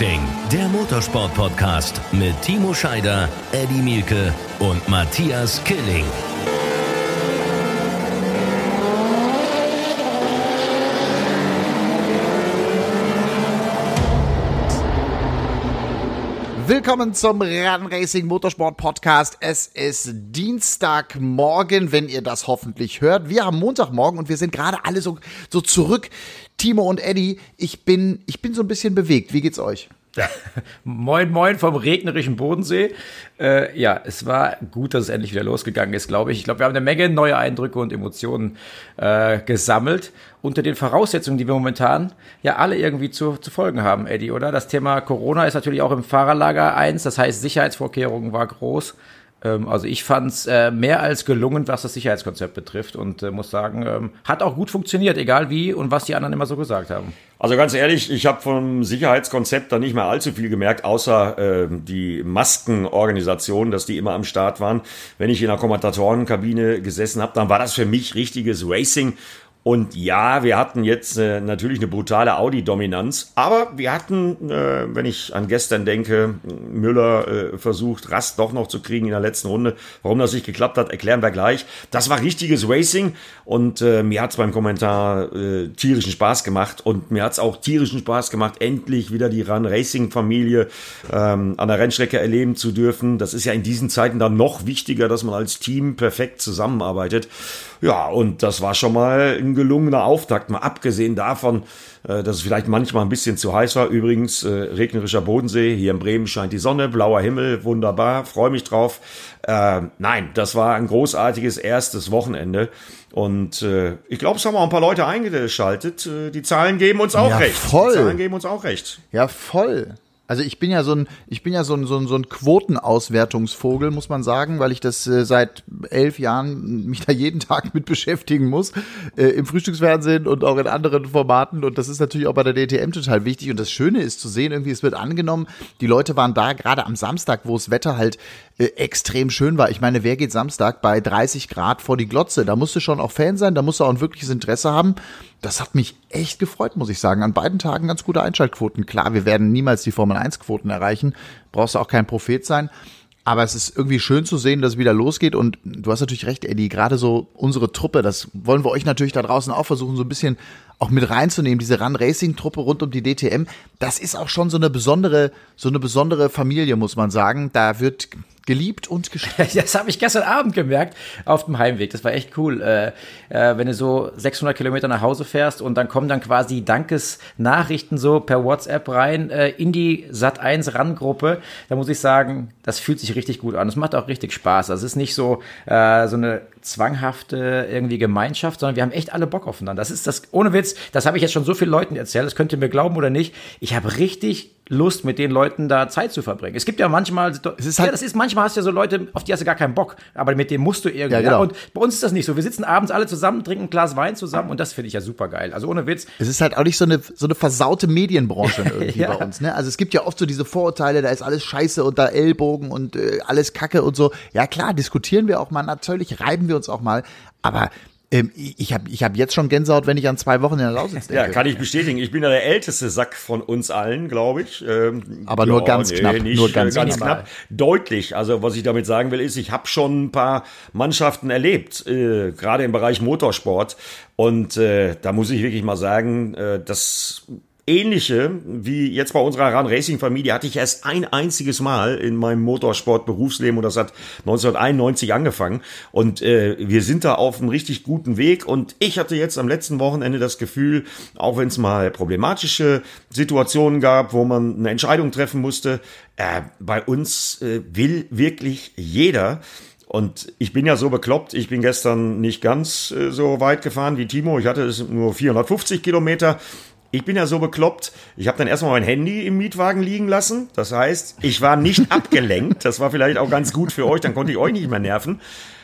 Racing, der Motorsport-Podcast mit Timo Scheider, Eddie Mielke und Matthias Killing. Willkommen zum Run Racing Motorsport Podcast. Es ist Dienstagmorgen, wenn ihr das hoffentlich hört. Wir haben Montagmorgen und wir sind gerade alle so, so zurück. Timo und Eddie, ich bin, ich bin so ein bisschen bewegt. Wie geht's euch? Ja. Moin, moin vom regnerischen Bodensee. Äh, ja, es war gut, dass es endlich wieder losgegangen ist, glaube ich. Ich glaube, wir haben eine Menge neue Eindrücke und Emotionen äh, gesammelt unter den Voraussetzungen, die wir momentan ja alle irgendwie zu, zu folgen haben, Eddie, oder? Das Thema Corona ist natürlich auch im Fahrerlager eins. Das heißt, Sicherheitsvorkehrungen war groß. Ähm, also ich fand es äh, mehr als gelungen, was das Sicherheitskonzept betrifft und äh, muss sagen, ähm, hat auch gut funktioniert, egal wie und was die anderen immer so gesagt haben. Also ganz ehrlich, ich habe vom Sicherheitskonzept da nicht mehr allzu viel gemerkt, außer äh, die Maskenorganisation, dass die immer am Start waren. Wenn ich in der Kommentatorenkabine gesessen habe, dann war das für mich richtiges Racing und ja, wir hatten jetzt äh, natürlich eine brutale Audi-Dominanz, aber wir hatten, äh, wenn ich an gestern denke, Müller äh, versucht, Rast doch noch zu kriegen in der letzten Runde. Warum das nicht geklappt hat, erklären wir gleich. Das war richtiges Racing und äh, mir hat's beim Kommentar äh, tierischen Spaß gemacht und mir hat's auch tierischen Spaß gemacht, endlich wieder die Run Racing-Familie ähm, an der Rennstrecke erleben zu dürfen. Das ist ja in diesen Zeiten dann noch wichtiger, dass man als Team perfekt zusammenarbeitet. Ja, und das war schon mal ein gelungener Auftakt, mal abgesehen davon, äh, dass es vielleicht manchmal ein bisschen zu heiß war. Übrigens, äh, regnerischer Bodensee, hier in Bremen scheint die Sonne, blauer Himmel, wunderbar, freue mich drauf. Äh, nein, das war ein großartiges erstes Wochenende. Und äh, ich glaube, es haben auch ein paar Leute eingeschaltet. Die Zahlen geben uns auch Ja, recht. voll. Die Zahlen geben uns auch recht. Ja, voll. Also ich bin ja so ein, ich bin ja so ein, so ein, so ein Quotenauswertungsvogel, muss man sagen, weil ich das äh, seit elf Jahren mich da jeden Tag mit beschäftigen muss, äh, im Frühstücksfernsehen und auch in anderen Formaten. Und das ist natürlich auch bei der DTM total wichtig. Und das Schöne ist zu sehen, irgendwie, es wird angenommen, die Leute waren da, gerade am Samstag, wo das Wetter halt äh, extrem schön war. Ich meine, wer geht Samstag bei 30 Grad vor die Glotze? Da musst du schon auch Fan sein, da musst du auch ein wirkliches Interesse haben. Das hat mich echt gefreut, muss ich sagen. An beiden Tagen ganz gute Einschaltquoten. Klar, wir werden niemals die Formel 1 Quoten erreichen. Brauchst du auch kein Prophet sein. Aber es ist irgendwie schön zu sehen, dass es wieder losgeht. Und du hast natürlich recht, Eddie. Gerade so unsere Truppe, das wollen wir euch natürlich da draußen auch versuchen, so ein bisschen auch mit reinzunehmen. Diese Run Racing Truppe rund um die DTM. Das ist auch schon so eine besondere, so eine besondere Familie, muss man sagen. Da wird geliebt und gestritten. Das habe ich gestern Abend gemerkt auf dem Heimweg. Das war echt cool. Äh, äh, wenn du so 600 Kilometer nach Hause fährst und dann kommen dann quasi Dankesnachrichten so per WhatsApp rein äh, in die Sat 1 RAN-Gruppe. Da muss ich sagen, das fühlt sich richtig gut an. Es macht auch richtig Spaß. Es ist nicht so äh, so eine zwanghafte irgendwie Gemeinschaft, sondern wir haben echt alle Bock aufeinander. Das ist das ohne Witz. Das habe ich jetzt schon so vielen Leuten erzählt. Das könnt ihr mir glauben oder nicht. Ich habe richtig Lust, mit den Leuten da Zeit zu verbringen. Es gibt ja manchmal, Es ist halt- ja, das ist manchmal hast du ja so Leute, auf die hast du gar keinen Bock, aber mit denen musst du irgendwie. Ja, genau. Und bei uns ist das nicht so. Wir sitzen abends alle zusammen, trinken ein Glas Wein zusammen und das finde ich ja super geil. Also ohne Witz. Es ist halt auch nicht so eine, so eine versaute Medienbranche irgendwie Ja. bei uns. Ne? Also es gibt ja oft so diese Vorurteile, da ist alles scheiße und da Ellbogen und äh, alles Kacke und so. Ja klar, diskutieren wir auch mal, natürlich reiben wir uns auch mal, aber ähm, ich habe ich hab jetzt schon Gänsehaut, wenn ich an zwei Wochen in der Lausitz denke. Ja, kann ich bestätigen. Ich bin ja der älteste Sack von uns allen, glaube ich. Ähm, Aber nur ganz knapp, Nicht, nur ganz äh, ganz knapp. knapp. Deutlich. Also was ich damit sagen will, ist, ich habe schon ein paar Mannschaften erlebt, äh, gerade im Bereich Motorsport. Und äh, da muss ich wirklich mal sagen, äh, das Ähnliche wie jetzt bei unserer Run Racing Familie hatte ich erst ein einziges Mal in meinem Motorsport Berufsleben und das hat 1991 angefangen und äh, wir sind da auf einem richtig guten Weg und ich hatte jetzt am letzten Wochenende das Gefühl, auch wenn es mal problematische Situationen gab, wo man eine Entscheidung treffen musste, äh, bei uns äh, will wirklich jeder und ich bin ja so bekloppt, ich bin gestern nicht ganz äh, so weit gefahren wie Timo. Ich hatte es nur 450 Kilometer. Ich bin ja so bekloppt, ich habe dann erstmal mein Handy im Mietwagen liegen lassen. Das heißt, ich war nicht abgelenkt. Das war vielleicht auch ganz gut für euch, dann konnte ich euch nicht mehr nerven.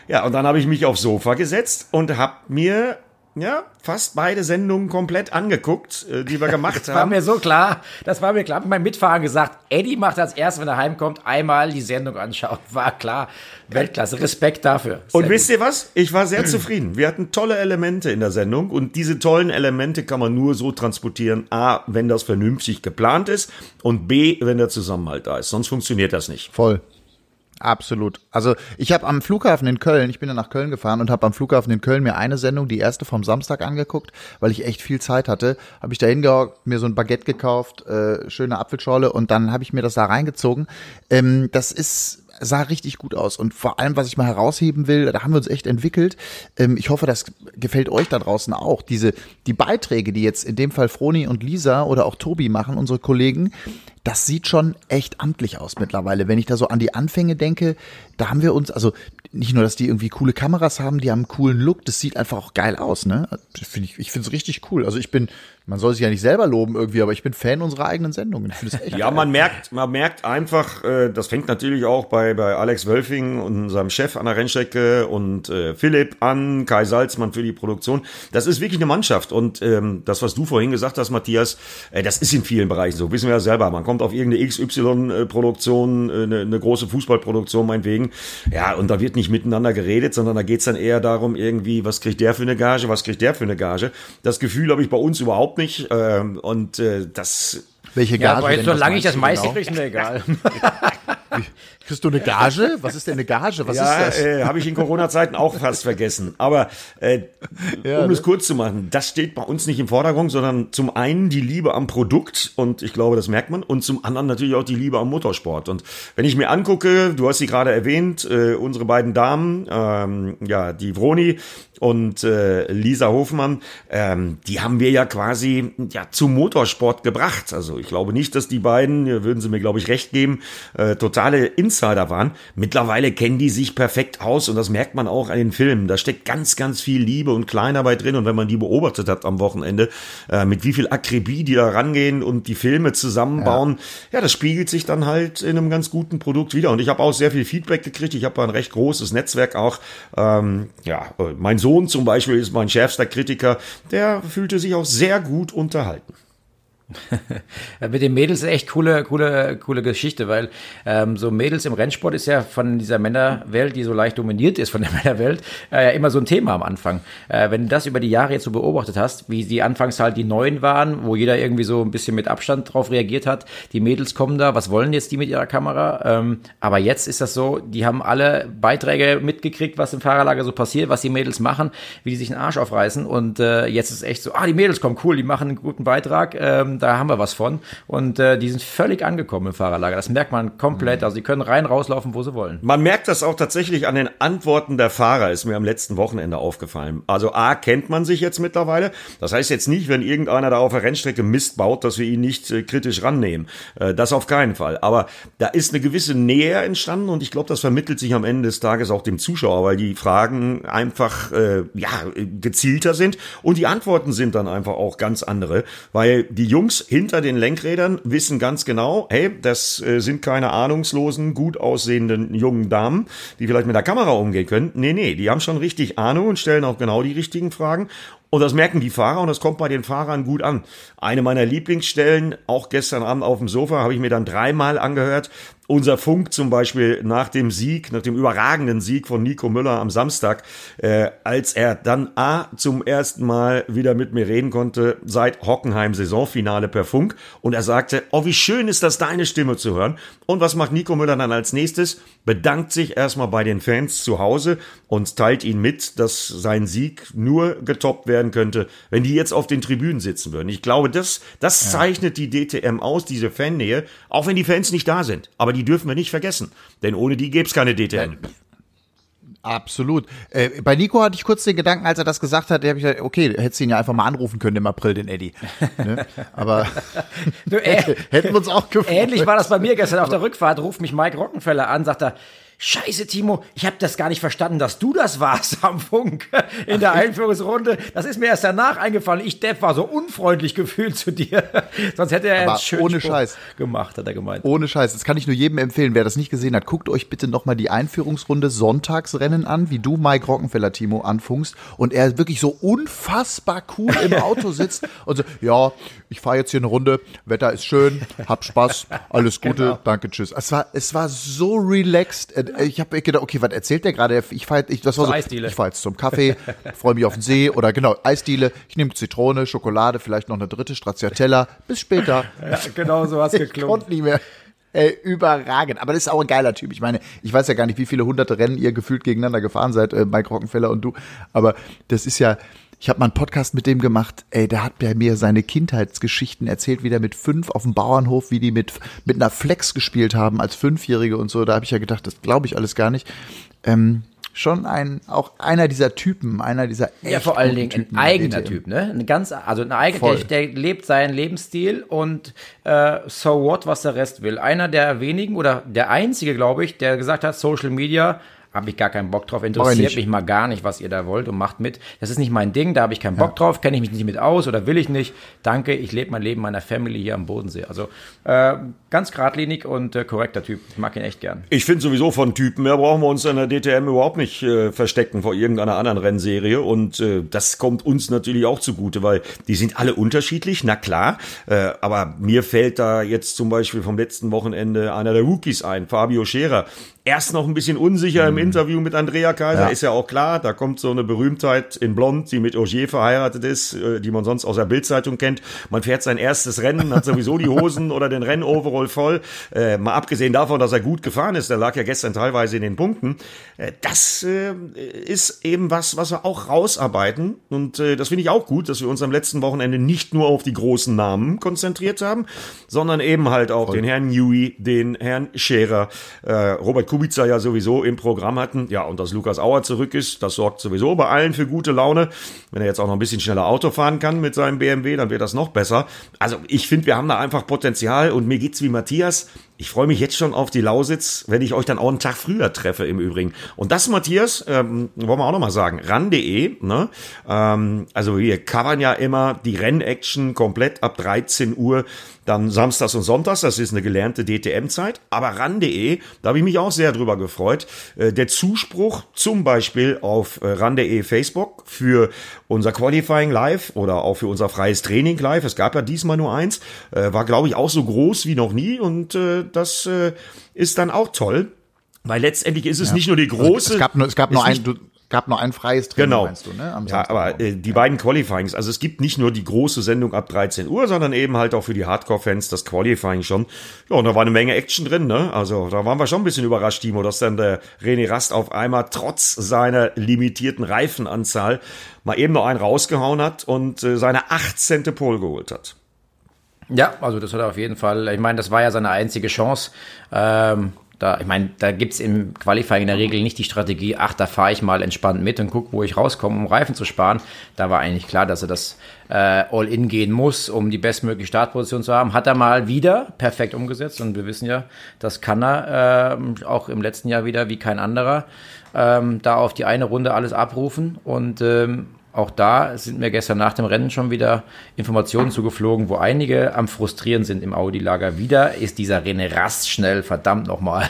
Ja, und dann habe ich mich aufs Sofa gesetzt und habe mir ja, fast beide Sendungen komplett angeguckt, äh, die wir gemacht das haben. Das war mir so klar. Das war mir klar. Mein Mitfahrer gesagt, Eddie macht als erstes, wenn er heimkommt, einmal die Sendung anschauen. War klar. Weltklasse. Respekt dafür. Sehr und wisst ihr was? Ich war sehr zufrieden. Wir hatten tolle Elemente in der Sendung und diese tollen Elemente kann man nur so transportieren. A, wenn das vernünftig geplant ist und B, wenn der Zusammenhalt da ist. Sonst funktioniert das nicht. Voll. Absolut. Also ich habe am Flughafen in Köln, ich bin ja nach Köln gefahren und habe am Flughafen in Köln mir eine Sendung, die erste vom Samstag angeguckt, weil ich echt viel Zeit hatte. Habe ich da hingehockt, mir so ein Baguette gekauft, äh, schöne Apfelschorle und dann habe ich mir das da reingezogen. Ähm, das ist sah richtig gut aus. Und vor allem, was ich mal herausheben will, da haben wir uns echt entwickelt. Ähm, ich hoffe, das gefällt euch da draußen auch. Diese, die Beiträge, die jetzt in dem Fall Froni und Lisa oder auch Tobi machen, unsere Kollegen, das sieht schon echt amtlich aus mittlerweile. Wenn ich da so an die Anfänge denke, da haben wir uns, also nicht nur, dass die irgendwie coole Kameras haben, die haben einen coolen Look, das sieht einfach auch geil aus, ne? Find ich ich finde es richtig cool. Also ich bin, man soll sich ja nicht selber loben irgendwie, aber ich bin Fan unserer eigenen Sendungen. ja, geil. man merkt, man merkt einfach, äh, das fängt natürlich auch bei, bei Alex Wölfing und seinem Chef an der Rennstrecke und äh, Philipp an, Kai Salzmann für die Produktion. Das ist wirklich eine Mannschaft und ähm, das, was du vorhin gesagt hast, Matthias, äh, das ist in vielen Bereichen so, wissen wir ja selber. Man kommt auf irgendeine XY-Produktion, äh, eine, eine große Fußballproduktion meinetwegen. Ja, und da wird nicht miteinander geredet, sondern da geht's dann eher darum, irgendwie, was kriegt der für eine Gage, was kriegt der für eine Gage. Das Gefühl habe ich bei uns überhaupt nicht. Ähm, und äh, das welche Gage? Ja, aber jetzt, solange ich das meiste genau? kriege, ist mir egal. Kriegst du eine Gage? Was ist denn eine Gage? Was ja, ist das? Äh, habe ich in Corona-Zeiten auch fast vergessen. Aber äh, ja, um ne? es kurz zu machen, das steht bei uns nicht im Vordergrund, sondern zum einen die Liebe am Produkt und ich glaube, das merkt man, und zum anderen natürlich auch die Liebe am Motorsport. Und wenn ich mir angucke, du hast sie gerade erwähnt, äh, unsere beiden Damen, ähm, ja, die Vroni und äh, Lisa Hofmann, ähm, die haben wir ja quasi ja zum Motorsport gebracht. Also ich glaube nicht, dass die beiden, würden sie mir glaube ich recht geben, äh, totale Insider waren. Mittlerweile kennen die sich perfekt aus und das merkt man auch an den Filmen. Da steckt ganz, ganz viel Liebe und Kleinarbeit drin und wenn man die beobachtet hat am Wochenende, äh, mit wie viel Akribie die da rangehen und die Filme zusammenbauen, ja. ja, das spiegelt sich dann halt in einem ganz guten Produkt wieder. Und ich habe auch sehr viel Feedback gekriegt. Ich habe ein recht großes Netzwerk auch. Ähm, ja, mein Sohn zum Beispiel ist mein schärfster Kritiker, der fühlte sich auch sehr gut unterhalten. Mit den Mädels ist echt coole, coole, coole Geschichte, weil ähm, so Mädels im Rennsport ist ja von dieser Männerwelt, die so leicht dominiert ist von der Männerwelt, äh, immer so ein Thema am Anfang. Äh, wenn du das über die Jahre jetzt so beobachtet hast, wie die anfangs halt die Neuen waren, wo jeder irgendwie so ein bisschen mit Abstand drauf reagiert hat, die Mädels kommen da, was wollen jetzt die mit ihrer Kamera? Ähm, aber jetzt ist das so, die haben alle Beiträge mitgekriegt, was im Fahrerlager so passiert, was die Mädels machen, wie die sich den Arsch aufreißen und äh, jetzt ist es echt so, ah, die Mädels kommen, cool, die machen einen guten Beitrag. Ähm, da haben wir was von. Und äh, die sind völlig angekommen im Fahrerlager. Das merkt man komplett. Also sie können rein, rauslaufen, wo sie wollen. Man merkt das auch tatsächlich an den Antworten der Fahrer, ist mir am letzten Wochenende aufgefallen. Also A, kennt man sich jetzt mittlerweile. Das heißt jetzt nicht, wenn irgendeiner da auf der Rennstrecke Mist baut, dass wir ihn nicht äh, kritisch rannehmen. Äh, das auf keinen Fall. Aber da ist eine gewisse Nähe entstanden und ich glaube, das vermittelt sich am Ende des Tages auch dem Zuschauer, weil die Fragen einfach äh, ja gezielter sind und die Antworten sind dann einfach auch ganz andere, weil die Jungs Jungs hinter den Lenkrädern wissen ganz genau, hey, das äh, sind keine ahnungslosen, gut aussehenden jungen Damen, die vielleicht mit der Kamera umgehen können. Nee, nee, die haben schon richtig Ahnung und stellen auch genau die richtigen Fragen. Und das merken die Fahrer und das kommt bei den Fahrern gut an. Eine meiner Lieblingsstellen, auch gestern Abend auf dem Sofa, habe ich mir dann dreimal angehört unser Funk zum Beispiel nach dem Sieg, nach dem überragenden Sieg von Nico Müller am Samstag, äh, als er dann A zum ersten Mal wieder mit mir reden konnte seit Hockenheim Saisonfinale per Funk und er sagte, oh wie schön ist das deine Stimme zu hören. Und was macht Nico Müller dann als nächstes? Bedankt sich erstmal bei den Fans zu Hause und teilt ihnen mit, dass sein Sieg nur getoppt werden könnte, wenn die jetzt auf den Tribünen sitzen würden. Ich glaube, das, das zeichnet die DTM aus, diese Fannähe, auch wenn die Fans nicht da sind. Aber die dürfen wir nicht vergessen. Denn ohne die gäbe es keine DTN. Absolut. Äh, bei Nico hatte ich kurz den Gedanken, als er das gesagt hat, der habe ich gesagt, okay, hättest ihn ja einfach mal anrufen können im April, den Eddie. Ne? Aber du, äh, hätten wir uns auch gefreut. Ähnlich war das bei mir gestern auf der Rückfahrt, ruft mich Mike Rockenfeller an, sagt er, Scheiße, Timo, ich habe das gar nicht verstanden, dass du das warst am Funk in der Einführungsrunde. Das ist mir erst danach eingefallen. Ich, Depp, war so unfreundlich gefühlt zu dir. Sonst hätte er einen schönen ohne Spruch Scheiß. gemacht, hat er gemeint. Ohne Scheiß. Das kann ich nur jedem empfehlen. Wer das nicht gesehen hat, guckt euch bitte nochmal die Einführungsrunde Sonntagsrennen an, wie du Mike Rockenfeller, Timo, anfunkst. Und er wirklich so unfassbar cool im Auto sitzt und so, ja, ich fahre jetzt hier eine Runde, Wetter ist schön, hab Spaß, alles Gute, genau. danke, tschüss. Es war, es war so relaxed äh, ich habe gedacht, okay, was erzählt der gerade? Ich fahre ich, das war so, Eisdiele. ich fahre jetzt zum Kaffee, freue mich auf den See oder genau, Eisdiele. Ich nehme Zitrone, Schokolade, vielleicht noch eine dritte Stracciatella. Bis später. Ja, genau so hast geklungen. Ich konnte nicht mehr. Ey, überragend. Aber das ist auch ein geiler Typ. Ich meine, ich weiß ja gar nicht, wie viele hunderte Rennen ihr gefühlt gegeneinander gefahren seid, äh, Mike Rockenfeller und du. Aber das ist ja, ich habe mal einen Podcast mit dem gemacht. Ey, der hat bei mir seine Kindheitsgeschichten erzählt, wie der mit fünf auf dem Bauernhof, wie die mit mit einer Flex gespielt haben als Fünfjährige und so. Da habe ich ja gedacht, das glaube ich alles gar nicht. Ähm, schon ein auch einer dieser Typen, einer dieser ja vor allen Dingen Typen, ein eigener Typ, ne? Ein ganz also ein eigener, der, der, lebt seinen Lebensstil und äh, so what, was der Rest will. Einer der wenigen oder der einzige, glaube ich, der gesagt hat, Social Media habe ich gar keinen Bock drauf, interessiert mich mal gar nicht, was ihr da wollt und macht mit. Das ist nicht mein Ding, da habe ich keinen Bock ja. drauf, kenne ich mich nicht mit aus oder will ich nicht. Danke, ich lebe mein Leben meiner Family hier am Bodensee. Also äh, ganz geradlinig und äh, korrekter Typ. Ich mag ihn echt gern. Ich finde sowieso von Typen mehr brauchen wir uns in der DTM überhaupt nicht äh, verstecken vor irgendeiner anderen Rennserie und äh, das kommt uns natürlich auch zugute, weil die sind alle unterschiedlich, na klar, äh, aber mir fällt da jetzt zum Beispiel vom letzten Wochenende einer der Rookies ein, Fabio Scherer, erst noch ein bisschen unsicher im mhm. Interview mit Andrea Kaiser, ja. ist ja auch klar, da kommt so eine Berühmtheit in Blond, die mit Ogier verheiratet ist, äh, die man sonst aus der Bildzeitung kennt. Man fährt sein erstes Rennen, hat sowieso die Hosen oder den Rennoverall voll. Äh, mal abgesehen davon, dass er gut gefahren ist, der lag ja gestern teilweise in den Punkten. Äh, das äh, ist eben was, was wir auch rausarbeiten. Und äh, das finde ich auch gut, dass wir uns am letzten Wochenende nicht nur auf die großen Namen konzentriert haben, sondern eben halt auch voll. den Herrn Newey, den Herrn Scherer, äh, Robert Kubica ja sowieso im Programm hatten. Ja, und dass Lukas Auer zurück ist, das sorgt sowieso bei allen für gute Laune. Wenn er jetzt auch noch ein bisschen schneller Auto fahren kann mit seinem BMW, dann wird das noch besser. Also ich finde, wir haben da einfach Potenzial und mir geht's wie Matthias. Ich freue mich jetzt schon auf die Lausitz, wenn ich euch dann auch einen Tag früher treffe im Übrigen. Und das, Matthias, ähm, wollen wir auch nochmal sagen, ran.de, ne? Ähm, also wir covern ja immer die Rennaction komplett ab 13 Uhr, dann samstags und sonntags, das ist eine gelernte DTM-Zeit. Aber ran.de, da habe ich mich auch sehr drüber gefreut. Äh, der Zuspruch zum Beispiel auf äh, ran.de Facebook für unser Qualifying Live oder auch für unser freies Training Live, es gab ja diesmal nur eins, äh, war glaube ich auch so groß wie noch nie und äh, das äh, ist dann auch toll. Weil letztendlich ist es ja. nicht nur die große. Also es gab nur, es gab nur ein, du, gab nur ein freies Training, genau. meinst du, ne? Am ja, aber äh, die beiden Qualifyings, also es gibt nicht nur die große Sendung ab 13 Uhr, sondern eben halt auch für die Hardcore-Fans das Qualifying schon. Ja, und da war eine Menge Action drin, ne? Also da waren wir schon ein bisschen überrascht, Timo, dass dann der René Rast auf einmal trotz seiner limitierten Reifenanzahl mal eben noch einen rausgehauen hat und äh, seine 18. Pole geholt hat. Ja, also das hat er auf jeden Fall. Ich meine, das war ja seine einzige Chance. Ähm, da, ich meine, da gibt's im Qualifying in der Regel nicht die Strategie, ach, da fahre ich mal entspannt mit und guck, wo ich rauskomme, um Reifen zu sparen. Da war eigentlich klar, dass er das äh, All-In gehen muss, um die bestmögliche Startposition zu haben. Hat er mal wieder perfekt umgesetzt und wir wissen ja, das kann er äh, auch im letzten Jahr wieder wie kein anderer. Ähm, da auf die eine Runde alles abrufen und ähm, auch da sind mir gestern nach dem Rennen schon wieder Informationen zugeflogen, wo einige am Frustrieren sind im Audi-Lager. Wieder ist dieser René Rast schnell, verdammt nochmal.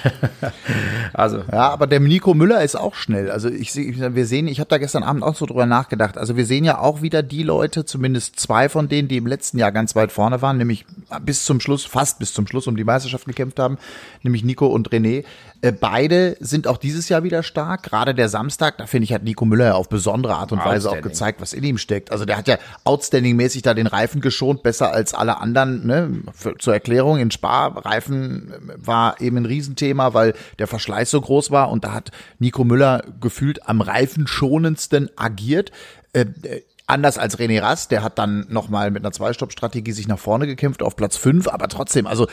also. Ja, aber der Nico Müller ist auch schnell. Also ich sehe, wir sehen, ich habe da gestern Abend auch so drüber nachgedacht. Also wir sehen ja auch wieder die Leute, zumindest zwei von denen, die im letzten Jahr ganz weit vorne waren, nämlich bis zum Schluss, fast bis zum Schluss um die Meisterschaft gekämpft haben, nämlich Nico und René. Äh, beide sind auch dieses Jahr wieder stark. Gerade der Samstag, da finde ich, hat Nico Müller ja auf besondere Art und Weise auch gezeigt, was in ihm steckt. Also der hat ja outstanding-mäßig da den Reifen geschont, besser als alle anderen. Ne? Für, zur Erklärung, in Spa-Reifen war eben ein Riesenthema, weil der Verschleiß so groß war und da hat Nico Müller gefühlt am reifenschonendsten agiert. Äh, äh Anders als René Rast, der hat dann nochmal mit einer Zwei-Stopp-Strategie sich nach vorne gekämpft auf Platz fünf, aber trotzdem, also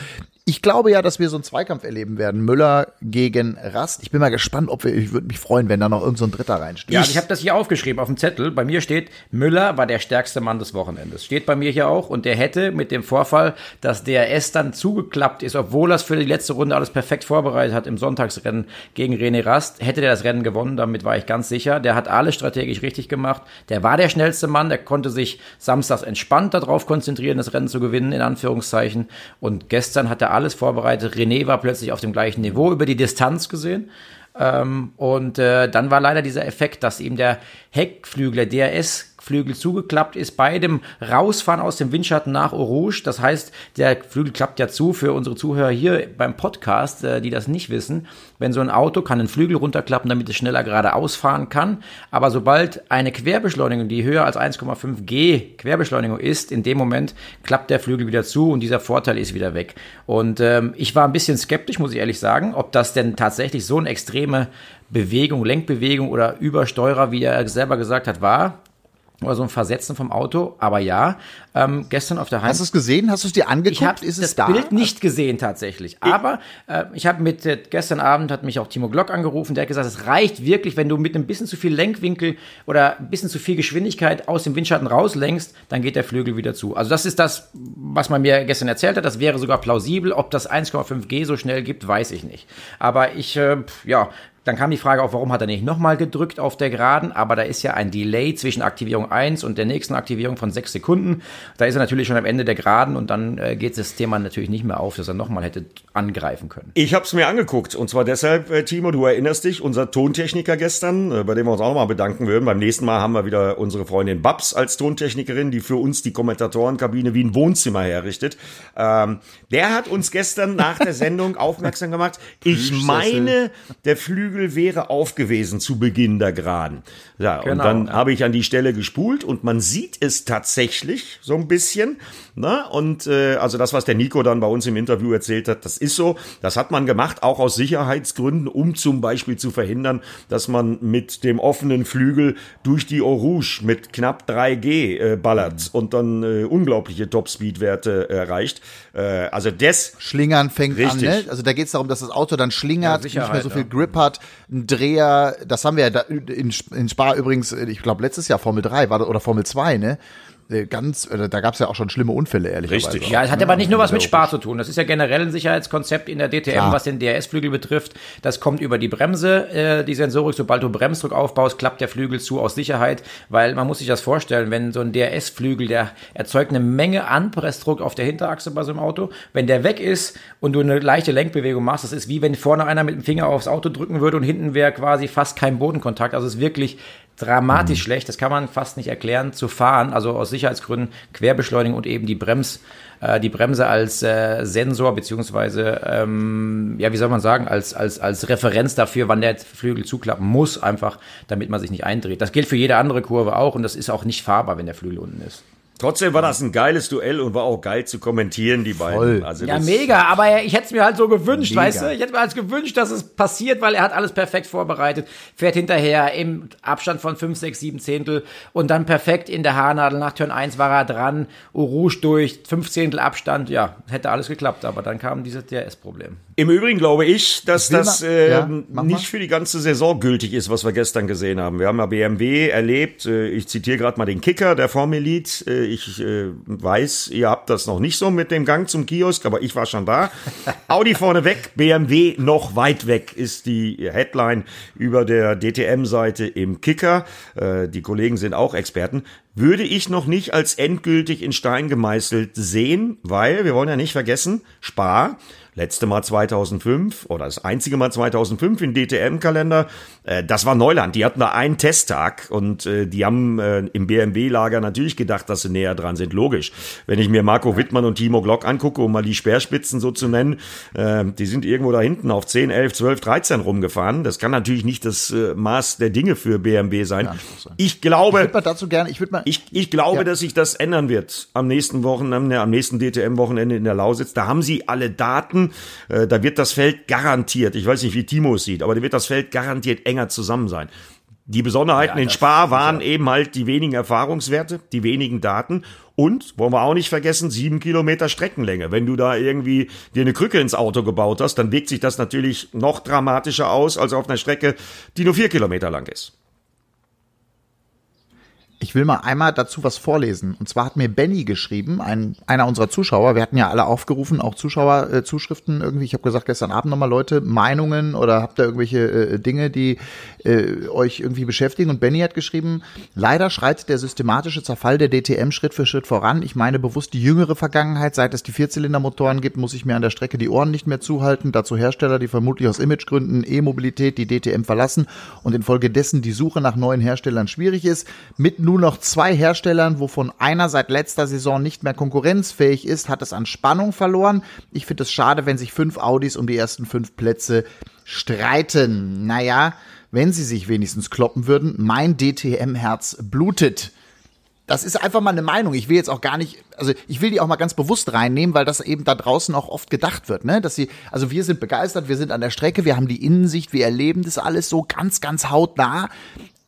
ich glaube ja, dass wir so einen Zweikampf erleben werden. Müller gegen Rast. Ich bin mal gespannt, ob wir, ich würde mich freuen, wenn da noch irgendein so Dritter reinsteht. Ja, also ich habe das hier aufgeschrieben auf dem Zettel. Bei mir steht, Müller war der stärkste Mann des Wochenendes. Steht bei mir hier auch. Und der hätte mit dem Vorfall, dass DRS dann zugeklappt ist, obwohl er es für die letzte Runde alles perfekt vorbereitet hat im Sonntagsrennen gegen René Rast, hätte der das Rennen gewonnen. Damit war ich ganz sicher. Der hat alles strategisch richtig gemacht. Der war der schnellste Mann. Der konnte sich samstags entspannt darauf konzentrieren, das Rennen zu gewinnen, in Anführungszeichen. Und gestern hat er alles vorbereitet. René war plötzlich auf dem gleichen Niveau über die Distanz gesehen. Ähm, und äh, dann war leider dieser Effekt, dass ihm der Heckflügel, der DRS Flügel zugeklappt ist bei dem Rausfahren aus dem Windschatten nach Rouge. Das heißt, der Flügel klappt ja zu für unsere Zuhörer hier beim Podcast, äh, die das nicht wissen. Wenn so ein Auto kann einen Flügel runterklappen, damit es schneller geradeaus fahren kann. Aber sobald eine Querbeschleunigung, die höher als 1,5 G Querbeschleunigung ist, in dem Moment klappt der Flügel wieder zu und dieser Vorteil ist wieder weg. Und ähm, ich war ein bisschen skeptisch, muss ich ehrlich sagen, ob das denn tatsächlich so eine extreme Bewegung, Lenkbewegung oder Übersteurer, wie er selber gesagt hat, war oder so ein Versetzen vom Auto. Aber ja, ähm, gestern auf der Heim. Hast du es gesehen? Hast du es dir angeguckt? Ich habe das da? Bild nicht gesehen tatsächlich. Aber äh, ich habe mit äh, gestern Abend hat mich auch Timo Glock angerufen. Der hat gesagt, es reicht wirklich, wenn du mit ein bisschen zu viel Lenkwinkel oder ein bisschen zu viel Geschwindigkeit aus dem Windschatten rauslenkst, dann geht der Flügel wieder zu. Also das ist das, was man mir gestern erzählt hat. Das wäre sogar plausibel. Ob das 1,5 G so schnell gibt, weiß ich nicht. Aber ich, äh, ja, dann kam die Frage auf, warum hat er nicht nochmal gedrückt auf der Geraden? Aber da ist ja ein Delay zwischen Aktivierung 1 und der nächsten Aktivierung von 6 Sekunden. Da ist er natürlich schon am Ende der Geraden und dann äh, geht das Thema natürlich nicht mehr auf, dass er nochmal hätte angreifen können. Ich habe es mir angeguckt und zwar deshalb, äh, Timo, du erinnerst dich, unser Tontechniker gestern, äh, bei dem wir uns auch nochmal bedanken würden. Beim nächsten Mal haben wir wieder unsere Freundin Babs als Tontechnikerin, die für uns die Kommentatorenkabine wie ein Wohnzimmer herrichtet. Ähm, der hat uns gestern nach der Sendung aufmerksam gemacht. Ich meine, der Flügel Flügel wäre auf gewesen zu Beginn der Geraden. Ja, genau, und dann habe ich an die Stelle gespult und man sieht es tatsächlich so ein bisschen. Ne? Und äh, also das, was der Nico dann bei uns im Interview erzählt hat, das ist so. Das hat man gemacht, auch aus Sicherheitsgründen, um zum Beispiel zu verhindern, dass man mit dem offenen Flügel durch die Eau Rouge mit knapp 3G äh, ballert und dann äh, unglaubliche Topspeed-Werte erreicht. Äh, also das Schlingern fängt richtig. an. Ne? Also da geht es darum, dass das Auto dann schlingert, ja, nicht mehr so viel Grip hat, ein Dreher. Das haben wir ja da in, in Spa übrigens, ich glaube letztes Jahr Formel 3 war das, oder Formel 2, ne? Äh, ganz, äh, da gab es ja auch schon schlimme Unfälle, ehrlicherweise. Richtig. Ja, es hat aber nicht nur was mit Spaß zu tun. Das ist ja generell ein Sicherheitskonzept in der DTM, Klar. was den DRS-Flügel betrifft. Das kommt über die Bremse, äh, die Sensorik. Sobald du Bremsdruck aufbaust, klappt der Flügel zu aus Sicherheit, weil man muss sich das vorstellen, wenn so ein DRS-Flügel, der erzeugt eine Menge Anpressdruck auf der Hinterachse bei so einem Auto. Wenn der weg ist und du eine leichte Lenkbewegung machst, das ist wie wenn vorne einer mit dem Finger aufs Auto drücken würde und hinten wäre quasi fast kein Bodenkontakt. Also es ist wirklich dramatisch mhm. schlecht, das kann man fast nicht erklären, zu fahren, also aus Sicherheitsgründen Querbeschleunigung und eben die Brems, äh, die Bremse als äh, Sensor, beziehungsweise, ähm, ja, wie soll man sagen, als, als, als Referenz dafür, wann der Flügel zuklappen muss, einfach, damit man sich nicht eindreht. Das gilt für jede andere Kurve auch und das ist auch nicht fahrbar, wenn der Flügel unten ist. Trotzdem war das ein geiles Duell und war auch geil zu kommentieren, die beiden. Voll. Also ja, mega, aber ich hätte es mir halt so gewünscht, mega. weißt du? Ich hätte mir halt gewünscht, dass es passiert, weil er hat alles perfekt vorbereitet, fährt hinterher im Abstand von 5, 6, 7 Zehntel und dann perfekt in der Haarnadel. Nach Turn 1 war er dran, Rouge durch, 5 Zehntel Abstand, ja, hätte alles geklappt, aber dann kam dieses DRS-Problem. Im Übrigen glaube ich, dass ich das äh, ja, nicht für die ganze Saison gültig ist, was wir gestern gesehen haben. Wir haben ja BMW erlebt, äh, ich zitiere gerade mal den Kicker der Formel Elite, ich äh, weiß, ihr habt das noch nicht so mit dem Gang zum Kiosk, aber ich war schon da. Audi vorne weg, BMW noch weit weg ist die Headline über der DTM-Seite im Kicker. Äh, die Kollegen sind auch Experten. Würde ich noch nicht als endgültig in Stein gemeißelt sehen, weil wir wollen ja nicht vergessen, Spar letzte Mal 2005 oder das einzige Mal 2005 in DTM-Kalender. Äh, das war Neuland. Die hatten da einen Testtag und äh, die haben äh, im BMW-Lager natürlich gedacht, dass sie näher dran sind. Logisch. Wenn ich mir Marco Wittmann und Timo Glock angucke, um mal die Speerspitzen so zu nennen, äh, die sind irgendwo da hinten auf 10, 11, 12, 13 rumgefahren. Das kann natürlich nicht das äh, Maß der Dinge für BMW sein. Ich glaube, ich würde dazu gerne, ich würde mal, ich, ich glaube, ja. dass sich das ändern wird am nächsten Wochenende, am nächsten DTM-Wochenende in der Lausitz. Da haben sie alle Daten äh, da wird das Feld garantiert, ich weiß nicht, wie Timo es sieht, aber da wird das Feld garantiert enger zusammen sein. Die Besonderheiten ja, in Spa waren eben halt die wenigen Erfahrungswerte, die wenigen Daten Und, wollen wir auch nicht vergessen, sieben Kilometer Streckenlänge. Wenn du da irgendwie dir eine Krücke ins Auto gebaut hast, dann wirkt sich das natürlich noch dramatischer aus als auf einer Strecke, die nur vier Kilometer lang ist. Ich will mal einmal dazu was vorlesen. Und zwar hat mir Benny geschrieben, ein, einer unserer Zuschauer. Wir hatten ja alle aufgerufen, auch Zuschauerzuschriften äh, irgendwie. Ich habe gesagt gestern Abend nochmal Leute, Meinungen oder habt ihr irgendwelche äh, Dinge, die äh, euch irgendwie beschäftigen? Und Benny hat geschrieben, leider schreitet der systematische Zerfall der DTM Schritt für Schritt voran. Ich meine bewusst die jüngere Vergangenheit. Seit es die Vierzylindermotoren gibt, muss ich mir an der Strecke die Ohren nicht mehr zuhalten. Dazu Hersteller, die vermutlich aus Imagegründen E-Mobilität die DTM verlassen und infolgedessen die Suche nach neuen Herstellern schwierig ist. Mit nur noch zwei Herstellern, wovon einer seit letzter Saison nicht mehr konkurrenzfähig ist, hat es an Spannung verloren. Ich finde es schade, wenn sich fünf Audis um die ersten fünf Plätze streiten. Naja, wenn sie sich wenigstens kloppen würden, mein DTM-Herz blutet. Das ist einfach mal eine Meinung. Ich will jetzt auch gar nicht, also ich will die auch mal ganz bewusst reinnehmen, weil das eben da draußen auch oft gedacht wird, ne? Dass sie, also wir sind begeistert, wir sind an der Strecke, wir haben die Innensicht, wir erleben das alles so ganz, ganz hautnah.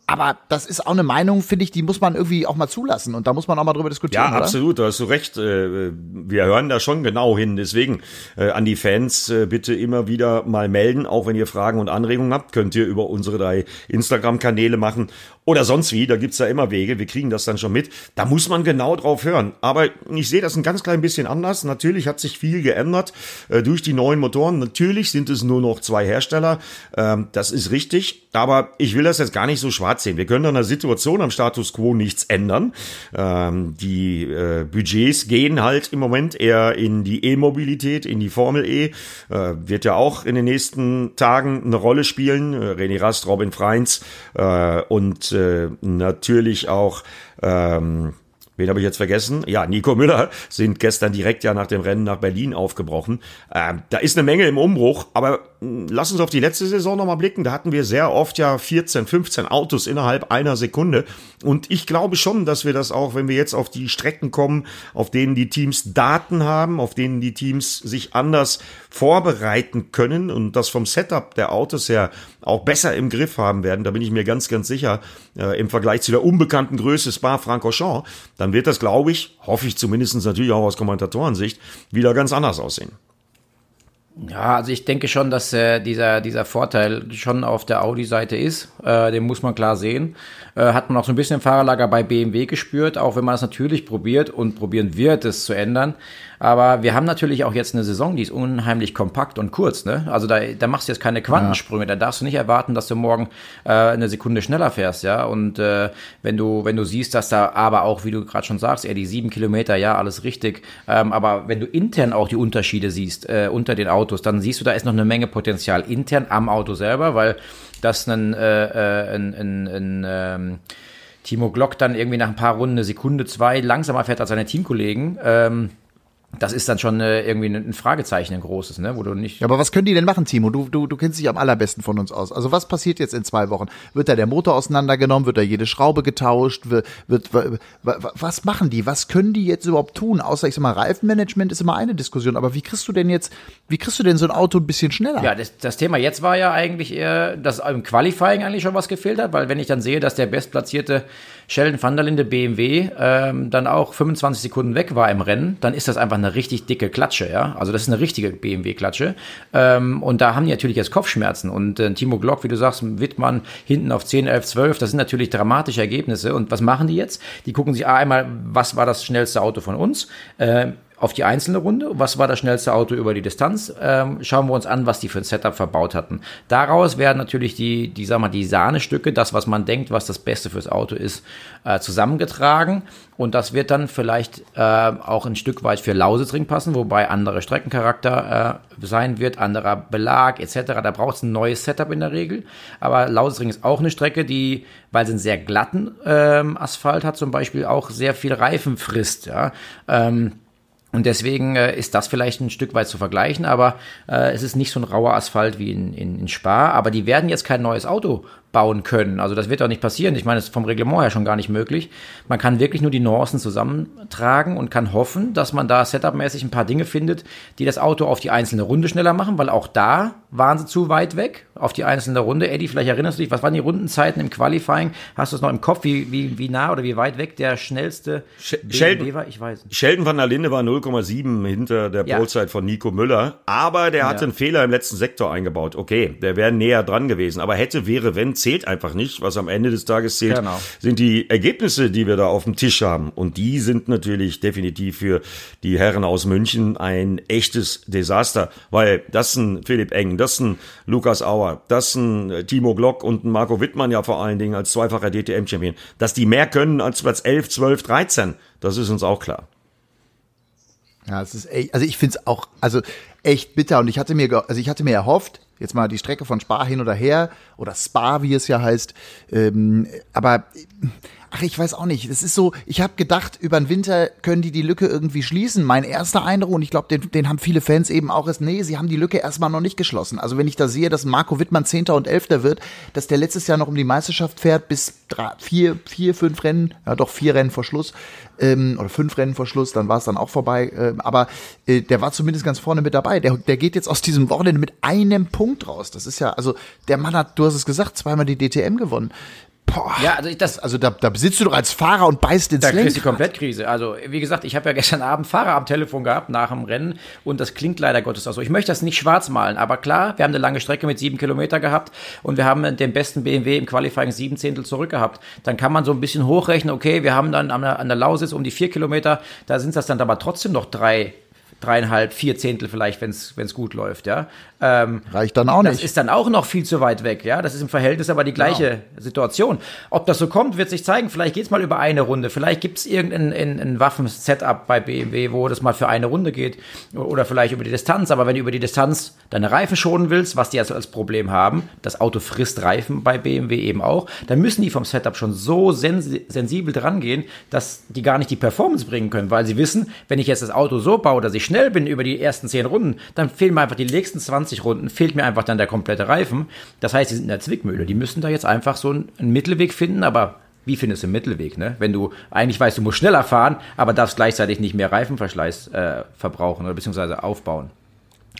Aber das ist auch eine Meinung, finde ich, die muss man irgendwie auch mal zulassen und da muss man auch mal drüber diskutieren. Ja, absolut, da hast du recht. Äh, wir hören da schon genau hin. Deswegen äh, an die Fans äh, bitte immer wieder mal melden, auch wenn ihr Fragen und Anregungen habt, könnt ihr über unsere drei Instagram-Kanäle machen oder sonst wie. Da gibt's ja immer Wege. Wir kriegen das dann schon mit. Da muss man genau drauf hören. Aber ich sehe das ein ganz klein bisschen anders. Natürlich hat sich viel geändert durch die neuen Motoren. Natürlich sind es nur noch zwei Hersteller. Ähm, das ist richtig. Aber ich will das jetzt gar nicht so schwarz sehen. Wir können an der Situation am Status quo nichts ändern. Ähm, die äh, Budgets gehen halt im Moment eher in die E-Mobilität, in die Formel E. Äh, wird ja auch in den nächsten Tagen eine Rolle spielen. Äh, René Rast, Robin Freins äh, und äh, natürlich auch ähm, wen habe ich jetzt vergessen? Ja, Nico Müller sind gestern direkt ja nach dem Rennen nach Berlin aufgebrochen. Ähm, da ist eine Menge im Umbruch, aber lass uns auf die letzte Saison nochmal blicken. Da hatten wir sehr oft ja 14, 15 Autos innerhalb einer Sekunde. Und ich glaube schon, dass wir das auch, wenn wir jetzt auf die Strecken kommen, auf denen die Teams Daten haben, auf denen die Teams sich anders vorbereiten können und das vom Setup der Autos her auch besser im Griff haben werden, da bin ich mir ganz, ganz sicher, äh, im Vergleich zu der unbekannten Größe Spa-Francorchamps, dann wird das, glaube ich, hoffe ich zumindest natürlich auch aus Kommentatorensicht, wieder ganz anders aussehen. Ja, also ich denke schon, dass äh, dieser, dieser Vorteil schon auf der Audi-Seite ist. Äh, den muss man klar sehen. Äh, hat man auch so ein bisschen im Fahrerlager bei BMW gespürt, auch wenn man es natürlich probiert und probieren wird, es zu ändern. Aber wir haben natürlich auch jetzt eine Saison, die ist unheimlich kompakt und kurz. Ne? Also da, da machst du jetzt keine Quantensprünge. Ja. Da darfst du nicht erwarten, dass du morgen äh, eine Sekunde schneller fährst. ja. Und äh, wenn du wenn du siehst, dass da aber auch, wie du gerade schon sagst, eher die sieben Kilometer, ja, alles richtig. Ähm, aber wenn du intern auch die Unterschiede siehst äh, unter den Autos, dann siehst du, da ist noch eine Menge Potenzial intern am Auto selber, weil das ein, äh, äh ein, ein, ein ähm, Timo Glock dann irgendwie nach ein paar Runden eine Sekunde, zwei langsamer fährt als seine Teamkollegen. Ähm, das ist dann schon äh, irgendwie ein Fragezeichen, ein großes, ne? Wo du nicht. Ja, aber was können die denn machen, Timo? Du, du, du kennst dich am allerbesten von uns aus. Also was passiert jetzt in zwei Wochen? Wird da der Motor auseinandergenommen? Wird da jede Schraube getauscht? Wird, wird, was machen die? Was können die jetzt überhaupt tun? Außer ich sag mal, Reifenmanagement ist immer eine Diskussion. Aber wie kriegst du denn jetzt, wie kriegst du denn so ein Auto ein bisschen schneller? Ja, das, das Thema jetzt war ja eigentlich eher, dass im Qualifying eigentlich schon was gefehlt hat, weil wenn ich dann sehe, dass der bestplatzierte Sheldon van der Linde BMW ähm, dann auch 25 Sekunden weg war im Rennen, dann ist das einfach eine richtig dicke Klatsche, ja. Also das ist eine richtige BMW-Klatsche. Ähm, und da haben die natürlich jetzt Kopfschmerzen. Und äh, Timo Glock, wie du sagst, Wittmann hinten auf 10, 11, 12, das sind natürlich dramatische Ergebnisse. Und was machen die jetzt? Die gucken sich einmal, was war das schnellste Auto von uns? Äh, auf die einzelne Runde. Was war das schnellste Auto über die Distanz? Ähm, schauen wir uns an, was die für ein Setup verbaut hatten. Daraus werden natürlich die, die, sag mal, die Sahnestücke, das, was man denkt, was das Beste fürs Auto ist, äh, zusammengetragen. Und das wird dann vielleicht äh, auch ein Stück weit für Lausitzring passen, wobei anderer Streckencharakter äh, sein wird, anderer Belag etc. Da braucht es ein neues Setup in der Regel. Aber Lausitzring ist auch eine Strecke, die, weil sie einen sehr glatten ähm, Asphalt hat, zum Beispiel auch sehr viel Reifen frisst. Ja. Ähm, und deswegen äh, ist das vielleicht ein Stück weit zu vergleichen, aber äh, es ist nicht so ein rauer Asphalt wie in, in, in Spa. Aber die werden jetzt kein neues Auto bauen können. Also das wird doch nicht passieren. Ich meine, das ist vom Reglement her schon gar nicht möglich. Man kann wirklich nur die Nuancen zusammentragen und kann hoffen, dass man da setupmäßig ein paar Dinge findet, die das Auto auf die einzelne Runde schneller machen, weil auch da waren sie zu weit weg auf die einzelne Runde. Eddie, vielleicht erinnerst du dich, was waren die Rundenzeiten im Qualifying? Hast du es noch im Kopf, wie, wie, wie nah oder wie weit weg der schnellste Sheldon, war? Ich weiß nicht. Sheldon van der Linde war 0,7 hinter der ja. Polezeit von Nico Müller, aber der hatte ja. einen Fehler im letzten Sektor eingebaut. Okay, der wäre näher dran gewesen, aber hätte, wäre, wenn, zählt einfach nicht. Was am Ende des Tages zählt, genau. sind die Ergebnisse, die wir da auf dem Tisch haben. Und die sind natürlich definitiv für die Herren aus München ein echtes Desaster, weil das ein Philipp Eng, das ein Lukas Auer, das ein Timo Glock und ein Marco Wittmann ja vor allen Dingen als zweifacher DTM-Champion, dass die mehr können als Platz 11, 12, 13, das ist uns auch klar. Ja, es ist echt, also ich finde es auch, also echt bitter und ich hatte mir, also ich hatte mir erhofft, Jetzt mal die Strecke von Spa hin oder her oder Spa, wie es ja heißt. Ähm, aber ach, ich weiß auch nicht. Das ist so, ich habe gedacht, über den Winter können die die Lücke irgendwie schließen. Mein erster Eindruck, und ich glaube, den, den haben viele Fans eben auch, ist, nee, sie haben die Lücke erstmal noch nicht geschlossen. Also wenn ich da sehe, dass Marco Wittmann Zehnter und Elfter wird, dass der letztes Jahr noch um die Meisterschaft fährt, bis drei, vier, vier, fünf Rennen, ja doch vier Rennen vor Schluss, ähm, oder fünf Rennen vor Schluss, dann war es dann auch vorbei. Äh, aber äh, der war zumindest ganz vorne mit dabei. Der, der geht jetzt aus diesem Wochenende mit einem Punkt raus. Das ist ja, also der Mann hat, du hast es gesagt, zweimal die DTM gewonnen. Boah, ja, also ich das, also da, da sitzt du doch als Fahrer und beißt ins Da kriegst du Komplettkrise. Also wie gesagt, ich habe ja gestern Abend Fahrer am Telefon gehabt nach dem Rennen und das klingt leider Gottes auch so. Ich möchte das nicht schwarz malen, aber klar, wir haben eine lange Strecke mit sieben Kilometer gehabt und wir haben den besten BMW im Qualifying sieben Zehntel zurück gehabt. Dann kann man so ein bisschen hochrechnen, okay, wir haben dann an der, an der Lausitz um die vier Kilometer, da sind das dann aber trotzdem noch drei dreieinhalb, vier Zehntel vielleicht, wenn es gut läuft, ja. Ähm, Reicht dann auch nicht. Das ist dann auch noch viel zu weit weg, ja. Das ist im Verhältnis aber die gleiche genau. Situation. Ob das so kommt, wird sich zeigen. Vielleicht geht's mal über eine Runde. Vielleicht gibt's irgendein ein, ein Waffen-Setup bei BMW, wo das mal für eine Runde geht. Oder vielleicht über die Distanz. Aber wenn du über die Distanz deine Reifen schonen willst, was die also als Problem haben, das Auto frisst Reifen bei BMW eben auch, dann müssen die vom Setup schon so sens sensibel dran gehen, dass die gar nicht die Performance bringen können, weil sie wissen, wenn ich jetzt das Auto so baue, dass ich schnell bin über die ersten zehn Runden, dann fehlen mir einfach die nächsten 20 Runden, fehlt mir einfach dann der komplette Reifen. Das heißt, die sind in der Zwickmühle. Die müssen da jetzt einfach so einen, Mittelweg finden, aber wie findest du einen Mittelweg, ne? Wenn du eigentlich weißt, du musst schneller fahren, aber darfst gleichzeitig nicht mehr Reifenverschleiß äh, verbrauchen oder beziehungsweise aufbauen.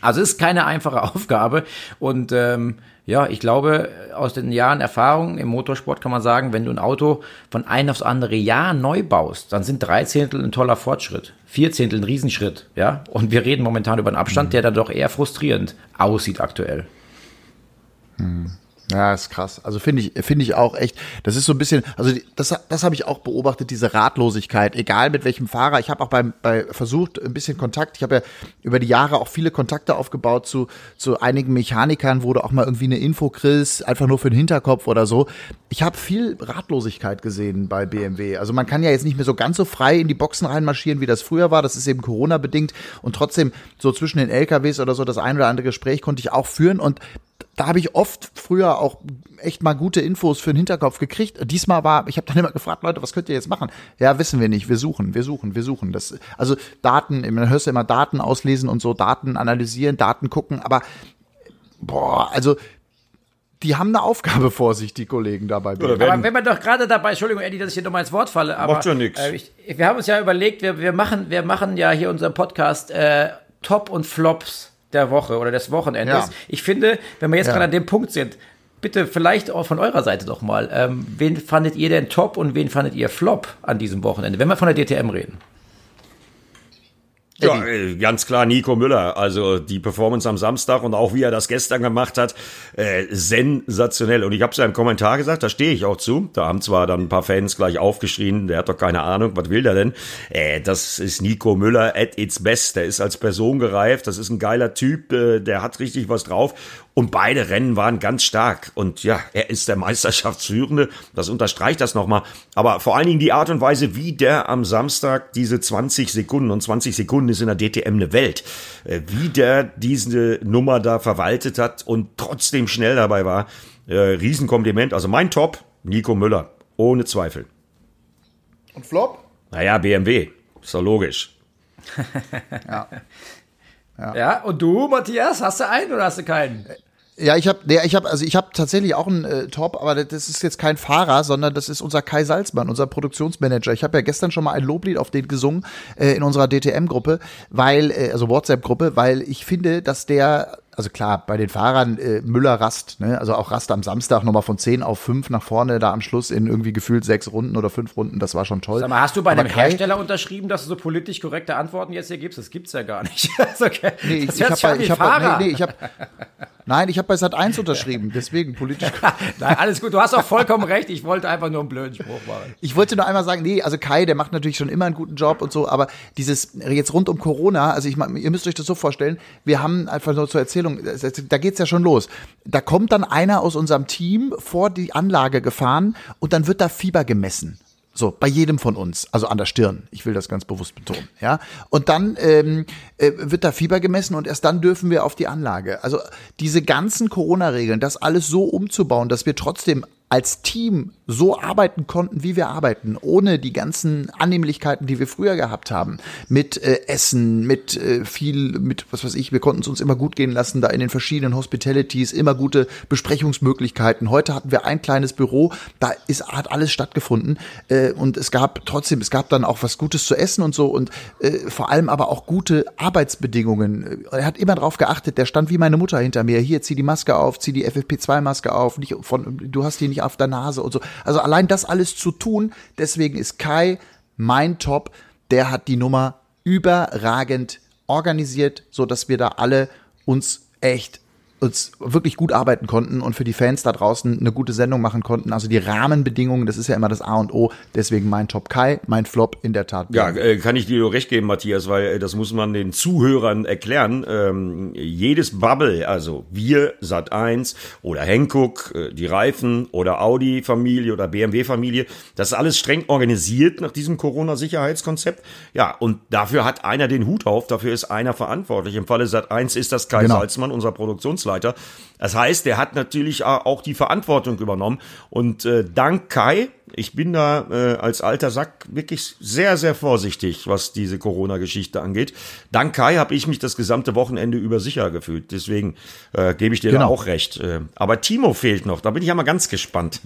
Also ist keine einfache Aufgabe und ähm, ja, ich glaube, aus den Jahren Erfahrung im Motorsport kann man sagen, wenn du ein Auto von einem aufs andere Jahr neu baust, dann sind drei Zehntel ein toller Fortschritt, vier Zehntel ein Riesenschritt, ja. Und wir reden momentan über einen Abstand, mhm. der dann doch eher frustrierend aussieht aktuell. Mhm. Ja, ist krass. Also finde ich, finde ich auch echt. Das ist so ein bisschen, also das, das habe ich auch beobachtet, diese Ratlosigkeit, egal mit welchem Fahrer. Ich habe auch beim, bei versucht ein bisschen Kontakt. Ich habe ja über die Jahre auch viele Kontakte aufgebaut zu zu einigen Mechanikern, wo du auch mal irgendwie eine Info kriegst, einfach nur für den Hinterkopf oder so. Ich habe viel Ratlosigkeit gesehen bei BMW. Also man kann ja jetzt nicht mehr so ganz so frei in die Boxen reinmarschieren, wie das früher war. Das ist eben Corona bedingt und trotzdem so zwischen den LKWs oder so das ein oder andere Gespräch konnte ich auch führen und da habe ich oft früher auch echt mal gute Infos für den Hinterkopf gekriegt. Diesmal war, ich habe dann immer gefragt, Leute, was könnt ihr jetzt machen? Ja, wissen wir nicht. Wir suchen, wir suchen, wir suchen. Das, also Daten, man hörst ja immer Daten auslesen und so, Daten analysieren, Daten gucken, aber boah, also die haben eine Aufgabe vor sich, die Kollegen dabei. Aber wenn man doch gerade dabei, Entschuldigung, Eddie, dass ich hier nochmal ins Wort falle, aber Macht ja nix. Äh, wir haben uns ja überlegt, wir, wir machen, wir machen ja hier unseren Podcast äh, Top und Flops der Woche oder des Wochenendes. Ja. Ich finde, wenn wir jetzt ja. gerade an dem Punkt sind, bitte vielleicht auch von eurer Seite doch mal, ähm, wen fandet ihr denn top und wen fandet ihr flop an diesem Wochenende, wenn wir von der DTM reden? Ja, äh, ganz klar Nico Müller. Also die Performance am Samstag und auch wie er das gestern gemacht hat, äh, sensationell. Und ich habe es ja im Kommentar gesagt, da stehe ich auch zu. Da haben zwar dann ein paar Fans gleich aufgeschrien, der hat doch keine Ahnung, was will der denn? Äh, das ist Nico Müller at its best. Der ist als Person gereift, das ist ein geiler Typ, äh, der hat richtig was drauf. Und beide Rennen waren ganz stark. Und ja, er ist der Meisterschaftsführende. Das unterstreicht das nochmal. Aber vor allen Dingen die Art und Weise, wie der am Samstag diese 20 Sekunden und 20 Sekunden ist in der DTM eine Welt, äh, wie der diese Nummer da verwaltet hat und trotzdem schnell dabei war. Äh, Riesenkompliment. Also mein Top, Nico Müller. Ohne Zweifel. Und Flop? Naja, BMW. Ist doch logisch. ja. Ja. ja, und du, Matthias, hast du einen oder hast du keinen? Ja, ich habe, ja, ich habe, also ich habe tatsächlich auch einen äh, Top, aber das ist jetzt kein Fahrer, sondern das ist unser Kai Salzmann, unser Produktionsmanager. Ich habe ja gestern schon mal ein Loblied auf den gesungen äh, in unserer DTM-Gruppe, weil, äh, also WhatsApp-Gruppe, weil ich finde, dass der also klar, bei den Fahrern äh, Müller Rast, ne? also auch Rast am Samstag nochmal von 10 auf 5 nach vorne, da am Schluss in irgendwie gefühlt sechs Runden oder fünf Runden, das war schon toll. Sag mal, hast du bei Aber einem Kai, Hersteller unterschrieben, dass du so politisch korrekte Antworten jetzt hier gibst? Das gibt's ja gar nicht. also, okay. Nee, ich, ich habe ich hab, nee, nee, ich hab, Nein, ich habe bei Sat 1 unterschrieben, deswegen politisch. Nein, alles gut, du hast auch vollkommen recht. Ich wollte einfach nur einen blöden Spruch machen. Ich wollte nur einmal sagen, nee, also Kai, der macht natürlich schon immer einen guten Job und so, aber dieses jetzt rund um Corona, also ich ihr müsst euch das so vorstellen, wir haben einfach nur zur Erzählung, da geht's ja schon los. Da kommt dann einer aus unserem Team vor die Anlage gefahren und dann wird da Fieber gemessen. So, bei jedem von uns, also an der Stirn. Ich will das ganz bewusst betonen. Ja. Und dann ähm, äh, wird da Fieber gemessen und erst dann dürfen wir auf die Anlage. Also diese ganzen Corona-Regeln, das alles so umzubauen, dass wir trotzdem als Team so arbeiten konnten, wie wir arbeiten, ohne die ganzen Annehmlichkeiten, die wir früher gehabt haben, mit äh, Essen, mit äh, viel, mit was weiß ich, wir konnten es uns immer gut gehen lassen, da in den verschiedenen Hospitalities, immer gute Besprechungsmöglichkeiten. Heute hatten wir ein kleines Büro, da ist, hat alles stattgefunden äh, und es gab trotzdem, es gab dann auch was Gutes zu essen und so und äh, vor allem aber auch gute Arbeitsbedingungen. Er hat immer darauf geachtet, der stand wie meine Mutter hinter mir, hier, zieh die Maske auf, zieh die FFP2-Maske auf, nicht von, du hast die nicht auf der Nase und so. Also allein das alles zu tun, deswegen ist Kai mein Top. Der hat die Nummer überragend organisiert, so dass wir da alle uns echt uns wirklich gut arbeiten konnten und für die Fans da draußen eine gute Sendung machen konnten. Also die Rahmenbedingungen, das ist ja immer das A und O. Deswegen mein Top Kai, mein Flop in der Tat. Ja, äh, kann ich dir nur recht geben, Matthias, weil äh, das muss man den Zuhörern erklären. Ähm, jedes Bubble, also wir, Sat 1 oder Hankook, äh, die Reifen oder Audi-Familie oder BMW-Familie, das ist alles streng organisiert nach diesem Corona-Sicherheitskonzept. Ja, und dafür hat einer den Hut auf, dafür ist einer verantwortlich. Im Falle Sat 1 ist das Kai genau. Salzmann, unser Produktions Abteilungsleiter. Das heißt, der hat natürlich auch die Verantwortung übernommen. Und äh, dank Kai, ich bin da äh, als alter Sack wirklich sehr, sehr vorsichtig, was diese Corona-Geschichte angeht. Dank Kai habe ich mich das gesamte Wochenende über sicher gefühlt. Deswegen äh, gebe ich dir genau. da auch recht. Äh, aber Timo fehlt noch. Da bin ich ja mal ganz gespannt.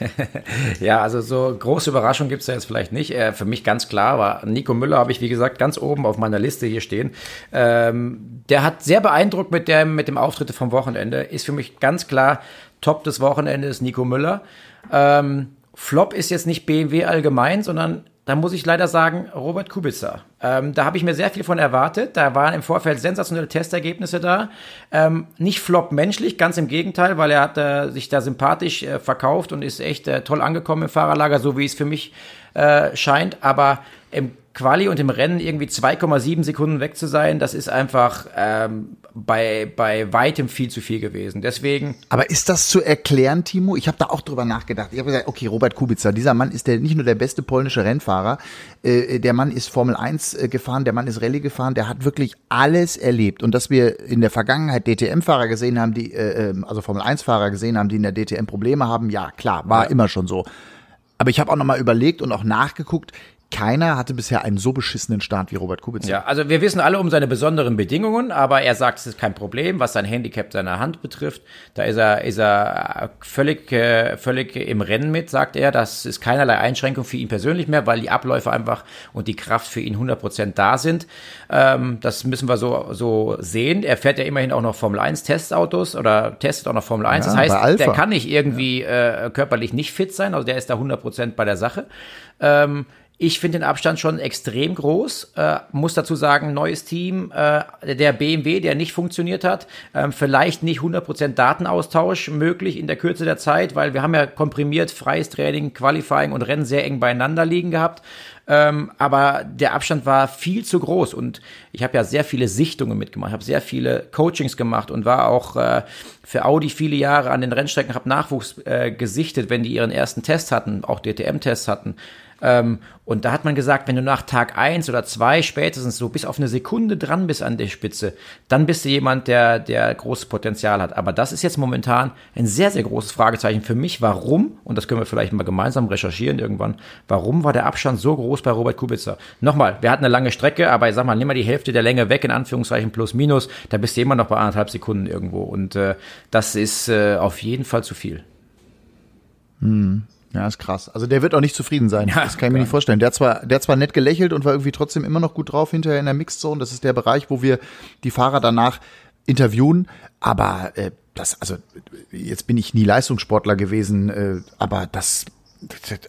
ja, also so große Überraschung gibt es da jetzt vielleicht nicht. Äh, für mich ganz klar war, Nico Müller habe ich, wie gesagt, ganz oben auf meiner Liste hier stehen. Ähm, der hat sehr beeindruckt mit, der, mit dem Auftritt vom Wochenende. Ist für mich ganz klar Top des Wochenendes Nico Müller. Ähm, Flop ist jetzt nicht BMW allgemein, sondern da muss ich leider sagen, Robert Kubica. Ähm, da habe ich mir sehr viel von erwartet. Da waren im Vorfeld sensationelle Testergebnisse da. Ähm, nicht flop menschlich, ganz im Gegenteil, weil er hat äh, sich da sympathisch äh, verkauft und ist echt äh, toll angekommen im Fahrerlager, so wie es für mich äh, scheint. Aber im Quali und im Rennen irgendwie 2,7 Sekunden weg zu sein, das ist einfach ähm, bei, bei weitem viel zu viel gewesen. Deswegen. Aber ist das zu erklären, Timo? Ich habe da auch drüber nachgedacht. Ich habe gesagt, okay, Robert Kubica, dieser Mann ist der nicht nur der beste polnische Rennfahrer, äh, der Mann ist Formel 1 äh, gefahren, der Mann ist Rallye gefahren, der hat wirklich alles erlebt. Und dass wir in der Vergangenheit DTM-Fahrer gesehen haben, die, äh, ähm, also Formel 1-Fahrer gesehen haben, die in der DTM Probleme haben, ja, klar, war ja. immer schon so. Aber ich habe auch nochmal überlegt und auch nachgeguckt, keiner hatte bisher einen so beschissenen Start wie Robert Kubica. Ja, also wir wissen alle um seine besonderen Bedingungen, aber er sagt, es ist kein Problem, was sein Handicap seiner Hand betrifft. Da ist er, ist er völlig, äh, völlig im Rennen mit, sagt er. Das ist keinerlei Einschränkung für ihn persönlich mehr, weil die Abläufe einfach und die Kraft für ihn 100% da sind. Ähm, das müssen wir so, so sehen. Er fährt ja immerhin auch noch Formel 1 Testautos oder testet auch noch Formel 1. Ja, das heißt, der kann nicht irgendwie äh, körperlich nicht fit sein, also der ist da 100% bei der Sache. Ähm, ich finde den Abstand schon extrem groß. Äh, muss dazu sagen, neues Team, äh, der BMW, der nicht funktioniert hat. Ähm, vielleicht nicht 100% Datenaustausch möglich in der Kürze der Zeit, weil wir haben ja komprimiert freies Training, Qualifying und Rennen sehr eng beieinander liegen gehabt. Ähm, aber der Abstand war viel zu groß und ich habe ja sehr viele Sichtungen mitgemacht, habe sehr viele Coachings gemacht und war auch äh, für Audi viele Jahre an den Rennstrecken, habe Nachwuchs äh, gesichtet, wenn die ihren ersten Test hatten, auch DTM-Tests hatten Ähm, und da hat man gesagt, wenn du nach Tag eins oder zwei spätestens so bis auf eine Sekunde dran bist an der Spitze, dann bist du jemand, der, der großes Potenzial hat. Aber das ist jetzt momentan ein sehr, sehr großes Fragezeichen für mich. Warum, und das können wir vielleicht mal gemeinsam recherchieren irgendwann, warum war der Abstand so groß bei Robert Kubica? Nochmal, wir hatten eine lange Strecke, aber ich sag mal, nimm mal die Hälfte der Länge weg, in Anführungszeichen plus minus, da bist du immer noch bei anderthalb Sekunden irgendwo. Und äh, das ist äh, auf jeden Fall zu viel. Hm. Ja, ist krass. Also der wird auch nicht zufrieden sein. Ja, das kann ich mir nicht vorstellen. Der hat zwar, der hat zwar nett gelächelt und war irgendwie trotzdem immer noch gut drauf hinterher in der Mixed Zone. Das ist der Bereich, wo wir die Fahrer danach interviewen. Aber äh, das, also jetzt bin ich nie Leistungssportler gewesen, äh, aber das,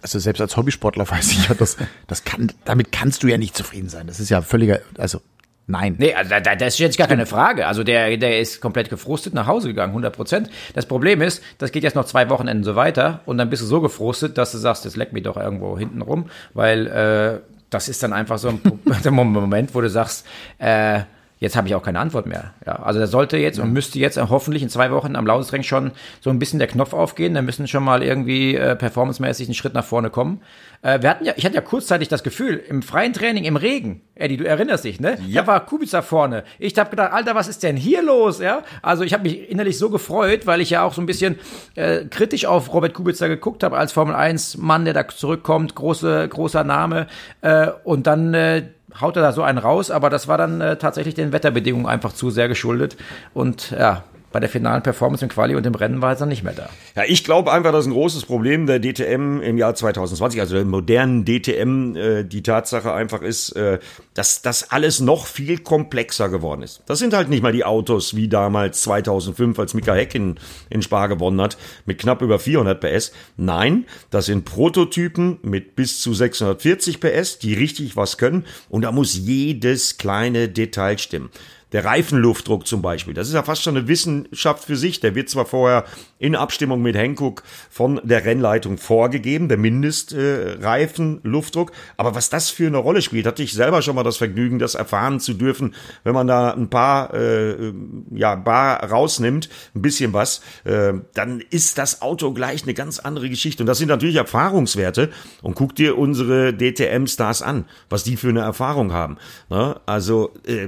also selbst als Hobbysportler weiß ich ja, das, das kann, damit kannst du ja nicht zufrieden sein. Das ist ja völliger, also Nein. Nee, also da, das ist jetzt gar keine Frage. Also der, der ist komplett gefrustet nach Hause gegangen, 100 Prozent. Das Problem ist, das geht jetzt noch zwei Wochenenden so weiter und dann bist du so gefrustet, dass du sagst, das leckt mich doch irgendwo hinten rum, weil äh, das ist dann einfach so ein Moment, wo du sagst, äh, jetzt habe ich auch keine Antwort mehr. Ja, also da sollte jetzt und müsste jetzt hoffentlich in zwei Wochen am Lausitzring schon so ein bisschen der Knopf aufgehen. Da müssen schon mal irgendwie äh, performancemäßig einen Schritt nach vorne kommen. Äh, wir hatten ja, ich hatte ja kurzzeitig das Gefühl, im freien Training im Regen, Eddie, du erinnerst dich, ne? Ja. Da war Kubica vorne. Ich habe gedacht, Alter, was ist denn hier los? Ja, also ich habe mich innerlich so gefreut, weil ich ja auch so ein bisschen äh, kritisch auf Robert Kubica geguckt habe als Formel 1 Mann, der da zurückkommt, große großer Name äh, und dann äh, haut er da so einen raus, aber das war dann äh, tatsächlich den Wetterbedingungen einfach zu sehr geschuldet. Und ja, bei der finalen Performance im Quali und im Rennen war er dann nicht mehr da. Ja, ich glaube einfach, dass ein großes Problem der DTM im Jahr 2020, also der modernen DTM, äh, die Tatsache einfach ist, äh, dass das alles noch viel komplexer geworden ist. Das sind halt nicht mal die Autos wie damals 2005, als Mika Heck in, in Spa gewonnen hat, mit knapp über 400 PS. Nein, das sind Prototypen mit bis zu 640 PS, die richtig was können und da muss jedes kleine Detail stimmen. Der Reifenluftdruck zum Beispiel, das ist ja fast schon eine Wissenschaft für sich. Der wird zwar vorher in Abstimmung mit Hankook von der Rennleitung vorgegeben, der Mindestreifenluftdruck. Äh, Aber was das für eine Rolle spielt, hatte ich selber schon mal das Vergnügen, das erfahren zu dürfen, wenn man da ein paar, äh, ja, Bar rausnimmt, ein bisschen was, äh, dann ist das Auto gleich eine ganz andere Geschichte. Und das sind natürlich Erfahrungswerte. Und guck dir unsere DTM-Stars an, was die für eine Erfahrung haben. Ne? Also äh,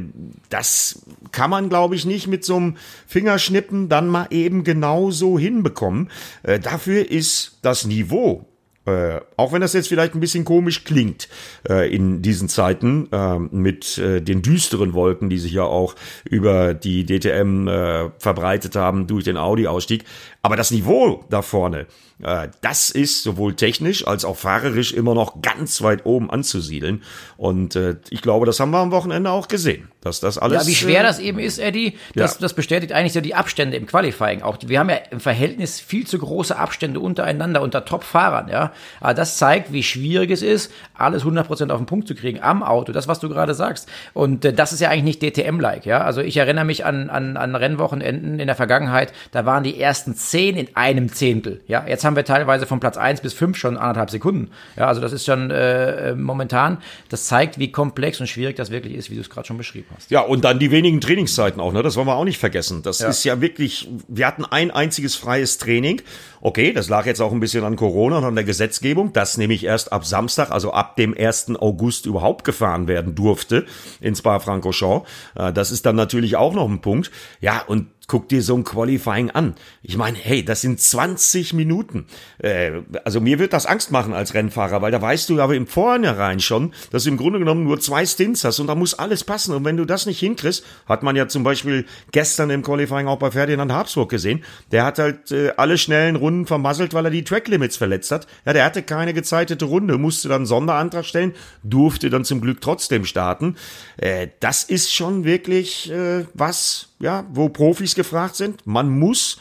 das kann man, glaube ich, nicht mit so einem Fingerschnippen dann mal eben genauso hinbekommen. Äh, dafür ist das Niveau äh, auch wenn das jetzt vielleicht ein bisschen komisch klingt äh, in diesen Zeiten äh, mit äh, den düsteren Wolken, die sich ja auch über die DTM äh, verbreitet haben durch den Audi-Ausstieg. Aber das Niveau da vorne, äh, das ist sowohl technisch als auch fahrerisch immer noch ganz weit oben anzusiedeln. Und äh, ich glaube, das haben wir am Wochenende auch gesehen, dass das alles. Ja, wie schwer das eben ist, Eddie, das, ja. das bestätigt eigentlich so die Abstände im Qualifying. Auch wir haben ja im Verhältnis viel zu große Abstände untereinander unter Top-Fahrern. Ja, aber das zeigt, wie schwierig es ist, alles 100% auf den Punkt zu kriegen am Auto. Das, was du gerade sagst. Und äh, das ist ja eigentlich nicht DTM-like. Ja, also ich erinnere mich an, an, an Rennwochenenden in der Vergangenheit. Da waren die ersten zehn in einem Zehntel. Ja, jetzt haben wir teilweise von Platz eins bis fünf schon anderthalb Sekunden. Ja, also das ist schon äh, momentan, das zeigt, wie komplex und schwierig das wirklich ist, wie du es gerade schon beschrieben hast. Ja, und dann die wenigen Trainingszeiten auch, ne? Das wollen wir auch nicht vergessen. Das ja. ist ja wirklich, wir hatten ein einziges freies Training. Okay, das lag jetzt auch ein bisschen an Corona und an der Gesetzgebung, das nämlich erst ab Samstag, also ab dem 1. August überhaupt gefahren werden durfte in Spa-Francorchamps. Äh, das ist dann natürlich auch noch ein Punkt. Ja, und guck dir so ein Qualifying an. Ich meine, hey, das sind 20 Minuten. Äh, also mir wird das Angst machen als Rennfahrer, weil da weißt du aber im Vornherein schon, dass du im Grunde genommen nur zwei Stints hast und da muss alles passen. Und wenn du das nicht hinkriegst, hat man ja zum Beispiel gestern im Qualifying auch bei Ferdinand Habsburg gesehen, der hat halt äh, alle schnellen Runden vermasselt, weil er die Track Limits verletzt hat. Ja, der hatte keine gezeitete Runde, musste dann Sonderantrag stellen, durfte dann zum Glück trotzdem starten. Äh, das ist schon wirklich äh, was, ja, wo Profis gefragt sind. Man muss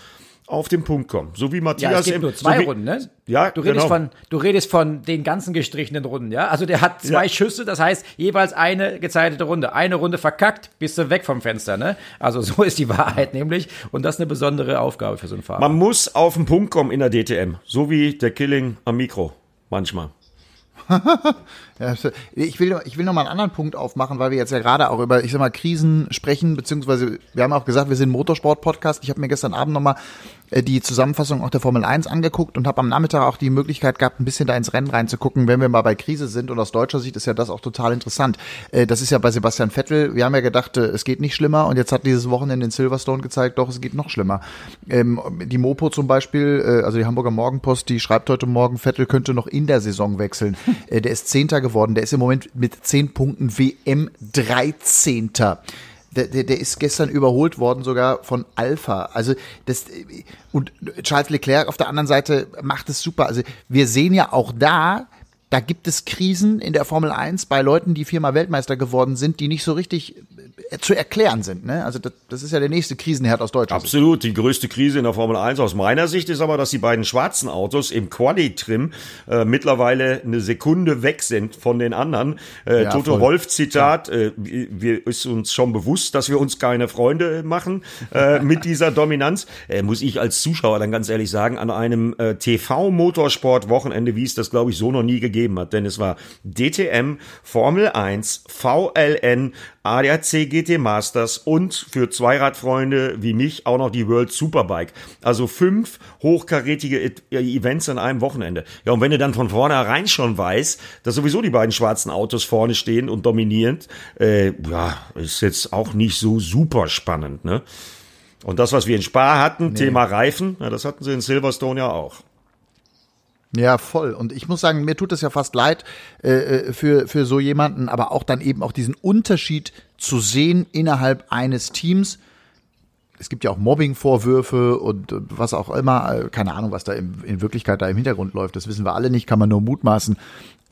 auf den Punkt kommen. So wie Matthias. Ja, es gibt nur zwei so wie, Runden, ne? Ja, du redest genau. von, du redest von den ganzen gestrichenen Runden, ja? Also der hat zwei ja. Schüsse, das heißt jeweils eine gezeitete Runde. Eine Runde verkackt, bist du weg vom Fenster, ne? Also so ist die Wahrheit nämlich. Und das ist eine besondere Aufgabe für so einen Fahrer. Man muss auf den Punkt kommen in der DTM. So wie der Killing am Mikro. Manchmal. ich will, ich will noch mal einen anderen Punkt aufmachen, weil wir jetzt ja gerade auch über, ich sag mal, Krisen sprechen, beziehungsweise wir haben auch gesagt, wir sind Motorsport-Podcast. Ich habe mir gestern Abend noch mal äh, die Zusammenfassung auch der Formel 1 angeguckt und habe am Nachmittag auch die Möglichkeit gehabt, ein bisschen da ins Rennen reinzugucken, wenn wir mal bei Krise sind. Und aus deutscher Sicht ist ja das auch total interessant. Äh, das ist ja bei Sebastian Vettel. Wir haben ja gedacht, äh, es geht nicht schlimmer und jetzt hat dieses Wochenende in Silverstone gezeigt, doch, es geht noch schlimmer. Ähm, die Mopo zum Beispiel, also die Hamburger Morgenpost, die schreibt heute Morgen, Vettel könnte noch in der Saison wechseln. der ist Zehnter geworden. Der ist im Moment mit zehn Punkten WM 13 der, der, der ist gestern überholt worden sogar von Alpha. Also das und Charles Leclerc auf der anderen Seite macht es super. Also wir sehen ja auch da, da gibt es Krisen in der Formel 1 bei Leuten, die viermal Weltmeister geworden sind, die nicht so richtig zu erklären sind. Ne? Also das, das ist ja der nächste Krisenherd aus Deutschland. Absolut. Die größte Krise in der Formel 1 aus meiner Sicht ist aber, dass die beiden schwarzen Autos im Quali-Trim äh, mittlerweile eine Sekunde weg sind von den anderen. Äh, ja, Toto Wolf Zitat, äh, wir ist uns schon bewusst, dass wir uns keine Freunde machen äh, mit dieser Dominanz. Äh, muss ich als Zuschauer dann ganz ehrlich sagen, an einem äh, TV-Motorsport-Wochenende, wie es das glaube ich so noch nie gegeben gegeben hat, denn es war DTM, Formel 1, VLN, ADAC GT Masters und für Zweiradfreunde wie mich auch noch die World Superbike. Also fünf hochkarätige e-, Events an einem Wochenende. Ja, und wenn du dann von vornherein schon weißt, dass sowieso die beiden schwarzen Autos vorne stehen und dominierend, äh, ja, ist jetzt auch nicht so super spannend, ne? Und das, was wir in Spa hatten, nee. Thema Reifen, ja, das hatten sie in Silverstone ja auch. Ja, voll. Und ich muss sagen, mir tut es ja fast leid äh, äh, für, für so jemanden, aber auch dann eben auch diesen Unterschied zu sehen innerhalb eines Teams. Es gibt ja auch Mobbing-Vorwürfe und, was auch immer. Äh, keine Ahnung, was da in Wirklichkeit da im Hintergrund läuft. Das wissen wir alle nicht, kann man nur mutmaßen.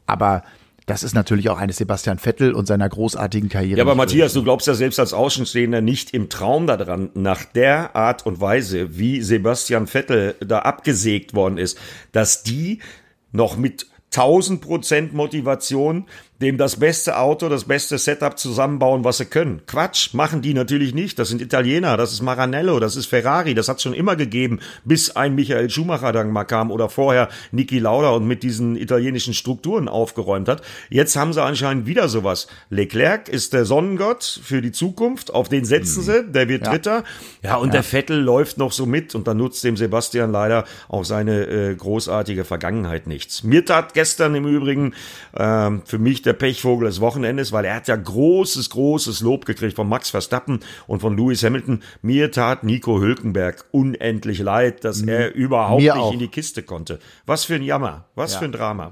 Aber das ist natürlich auch eines Sebastian Vettel und seiner großartigen Karriere. Ja, aber Matthias, du glaubst ja selbst als Außenstehender nicht im Traum daran, nach der Art und Weise, wie Sebastian Vettel da abgesägt worden ist, dass die noch mit 1000 Prozent Motivation dem das beste Auto, das beste Setup zusammenbauen, was sie können. Quatsch, machen die natürlich nicht. Das sind Italiener, das ist Maranello, das ist Ferrari, das hat schon immer gegeben, bis ein Michael Schumacher dann mal kam oder vorher Niki Lauda und mit diesen italienischen Strukturen aufgeräumt hat. Jetzt haben sie anscheinend wieder sowas. Leclerc ist der Sonnengott für die Zukunft, auf den setzen mhm. sie, der wird ja. Dritter. Ja, und ja. der Vettel läuft noch so mit und dann nutzt dem Sebastian leider auch seine äh, großartige Vergangenheit nichts. Mir tat gestern im Übrigen äh, für mich der der Pechvogel des Wochenendes, weil er hat ja großes, großes Lob gekriegt von Max Verstappen und von Lewis Hamilton. Mir tat Nico Hülkenberg unendlich leid, dass er überhaupt Mir nicht auch. in die Kiste konnte. Was für ein Jammer, was ja. für ein Drama.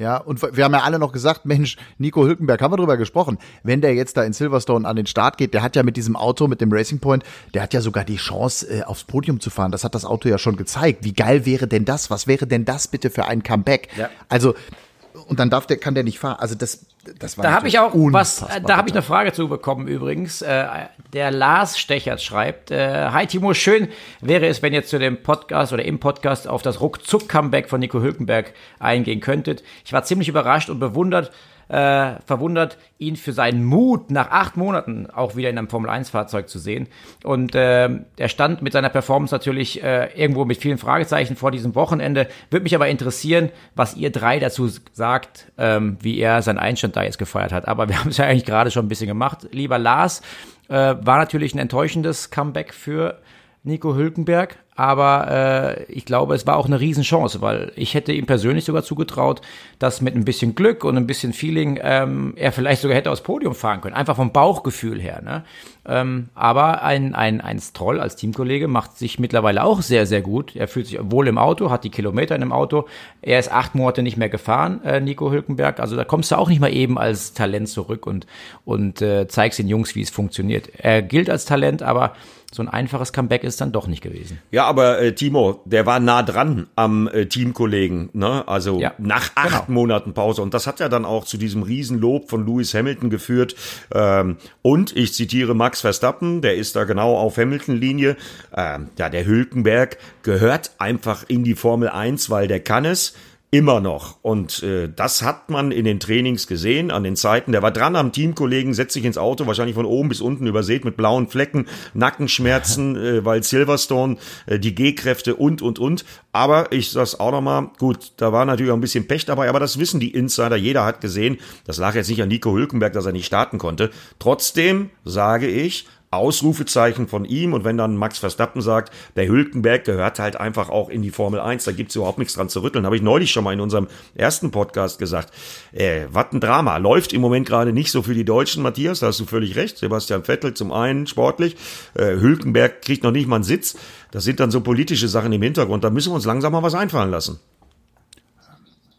Ja, und wir haben ja alle noch gesagt, Mensch, Nico Hülkenberg, haben wir drüber gesprochen. Wenn der jetzt da in Silverstone an den Start geht, der hat ja mit diesem Auto, mit dem Racing Point, der hat ja sogar die Chance, äh, aufs Podium zu fahren. Das hat das Auto ja schon gezeigt. Wie geil wäre denn das? Was wäre denn das bitte für ein Comeback? Ja. Also, und dann darf der, kann der nicht fahren. Also das, das war Da habe ich auch was, da habe ich eine Frage zu bekommen übrigens. Äh, der Lars Stechert schreibt, äh, Hi Timo, schön wäre es, wenn ihr zu dem Podcast oder im Podcast auf das Ruckzuck-Comeback von Nico Hülkenberg eingehen könntet. Ich war ziemlich überrascht und bewundert, äh, verwundert, ihn für seinen Mut nach acht Monaten auch wieder in einem Formel-1-Fahrzeug zu sehen. Und äh, er stand mit seiner Performance natürlich äh, irgendwo mit vielen Fragezeichen vor diesem Wochenende. Würde mich aber interessieren, was ihr drei dazu sagt, ähm, wie er seinen Einstand da jetzt gefeiert hat. Aber wir haben es ja eigentlich gerade schon ein bisschen gemacht. Lieber Lars, äh, war natürlich ein enttäuschendes Comeback für Nico Hülkenberg, aber äh, ich glaube, es war auch eine Riesenchance, weil ich hätte ihm persönlich sogar zugetraut, dass mit ein bisschen Glück und ein bisschen Feeling ähm, er vielleicht sogar hätte aufs Podium fahren können, einfach vom Bauchgefühl her. Ne? Ähm, aber ein, ein, ein Stroll als Teamkollege macht sich mittlerweile auch sehr, sehr gut. Er fühlt sich wohl im Auto, hat die Kilometer in dem Auto. Er ist acht Monate nicht mehr gefahren, äh, Nico Hülkenberg. Also da kommst du auch nicht mal eben als Talent zurück und, und äh, zeigst den Jungs, wie es funktioniert. Er gilt als Talent, aber so ein einfaches Comeback ist dann doch nicht gewesen. Ja, aber äh, Timo, der war nah dran am äh, Teamkollegen, ne? Also ja, nach acht genau. Monaten Pause. Und das hat ja dann auch zu diesem Riesenlob von Lewis Hamilton geführt. Ähm, und ich zitiere Max Verstappen, der ist da genau auf Hamilton-Linie. Ähm, ja, der Hülkenberg gehört einfach in die Formel 1, weil der kann es Immer noch. Und äh, das hat man in den Trainings gesehen, an den Zeiten. Der war dran am Teamkollegen, setzt sich ins Auto, wahrscheinlich von oben bis unten übersät mit blauen Flecken, Nackenschmerzen, äh, weil Silverstone, äh, die G-Kräfte und, und, und. Aber ich sag's auch nochmal, gut, da war natürlich auch ein bisschen Pech dabei, aber das wissen die Insider. Jeder hat gesehen, das lag jetzt nicht an Nico Hülkenberg, dass er nicht starten konnte. Trotzdem sage ich, Ausrufezeichen von ihm. Und wenn dann Max Verstappen sagt, der Hülkenberg gehört halt einfach auch in die Formel 1, da gibt's überhaupt nichts dran zu rütteln. Habe ich neulich schon mal in unserem ersten Podcast gesagt. Äh, was ein Drama. Läuft im Moment gerade nicht so für die Deutschen, Matthias, da hast du völlig recht. Sebastian Vettel zum einen sportlich, äh, Hülkenberg kriegt noch nicht mal einen Sitz. Das sind dann so politische Sachen im Hintergrund. Da müssen wir uns langsam mal was einfallen lassen.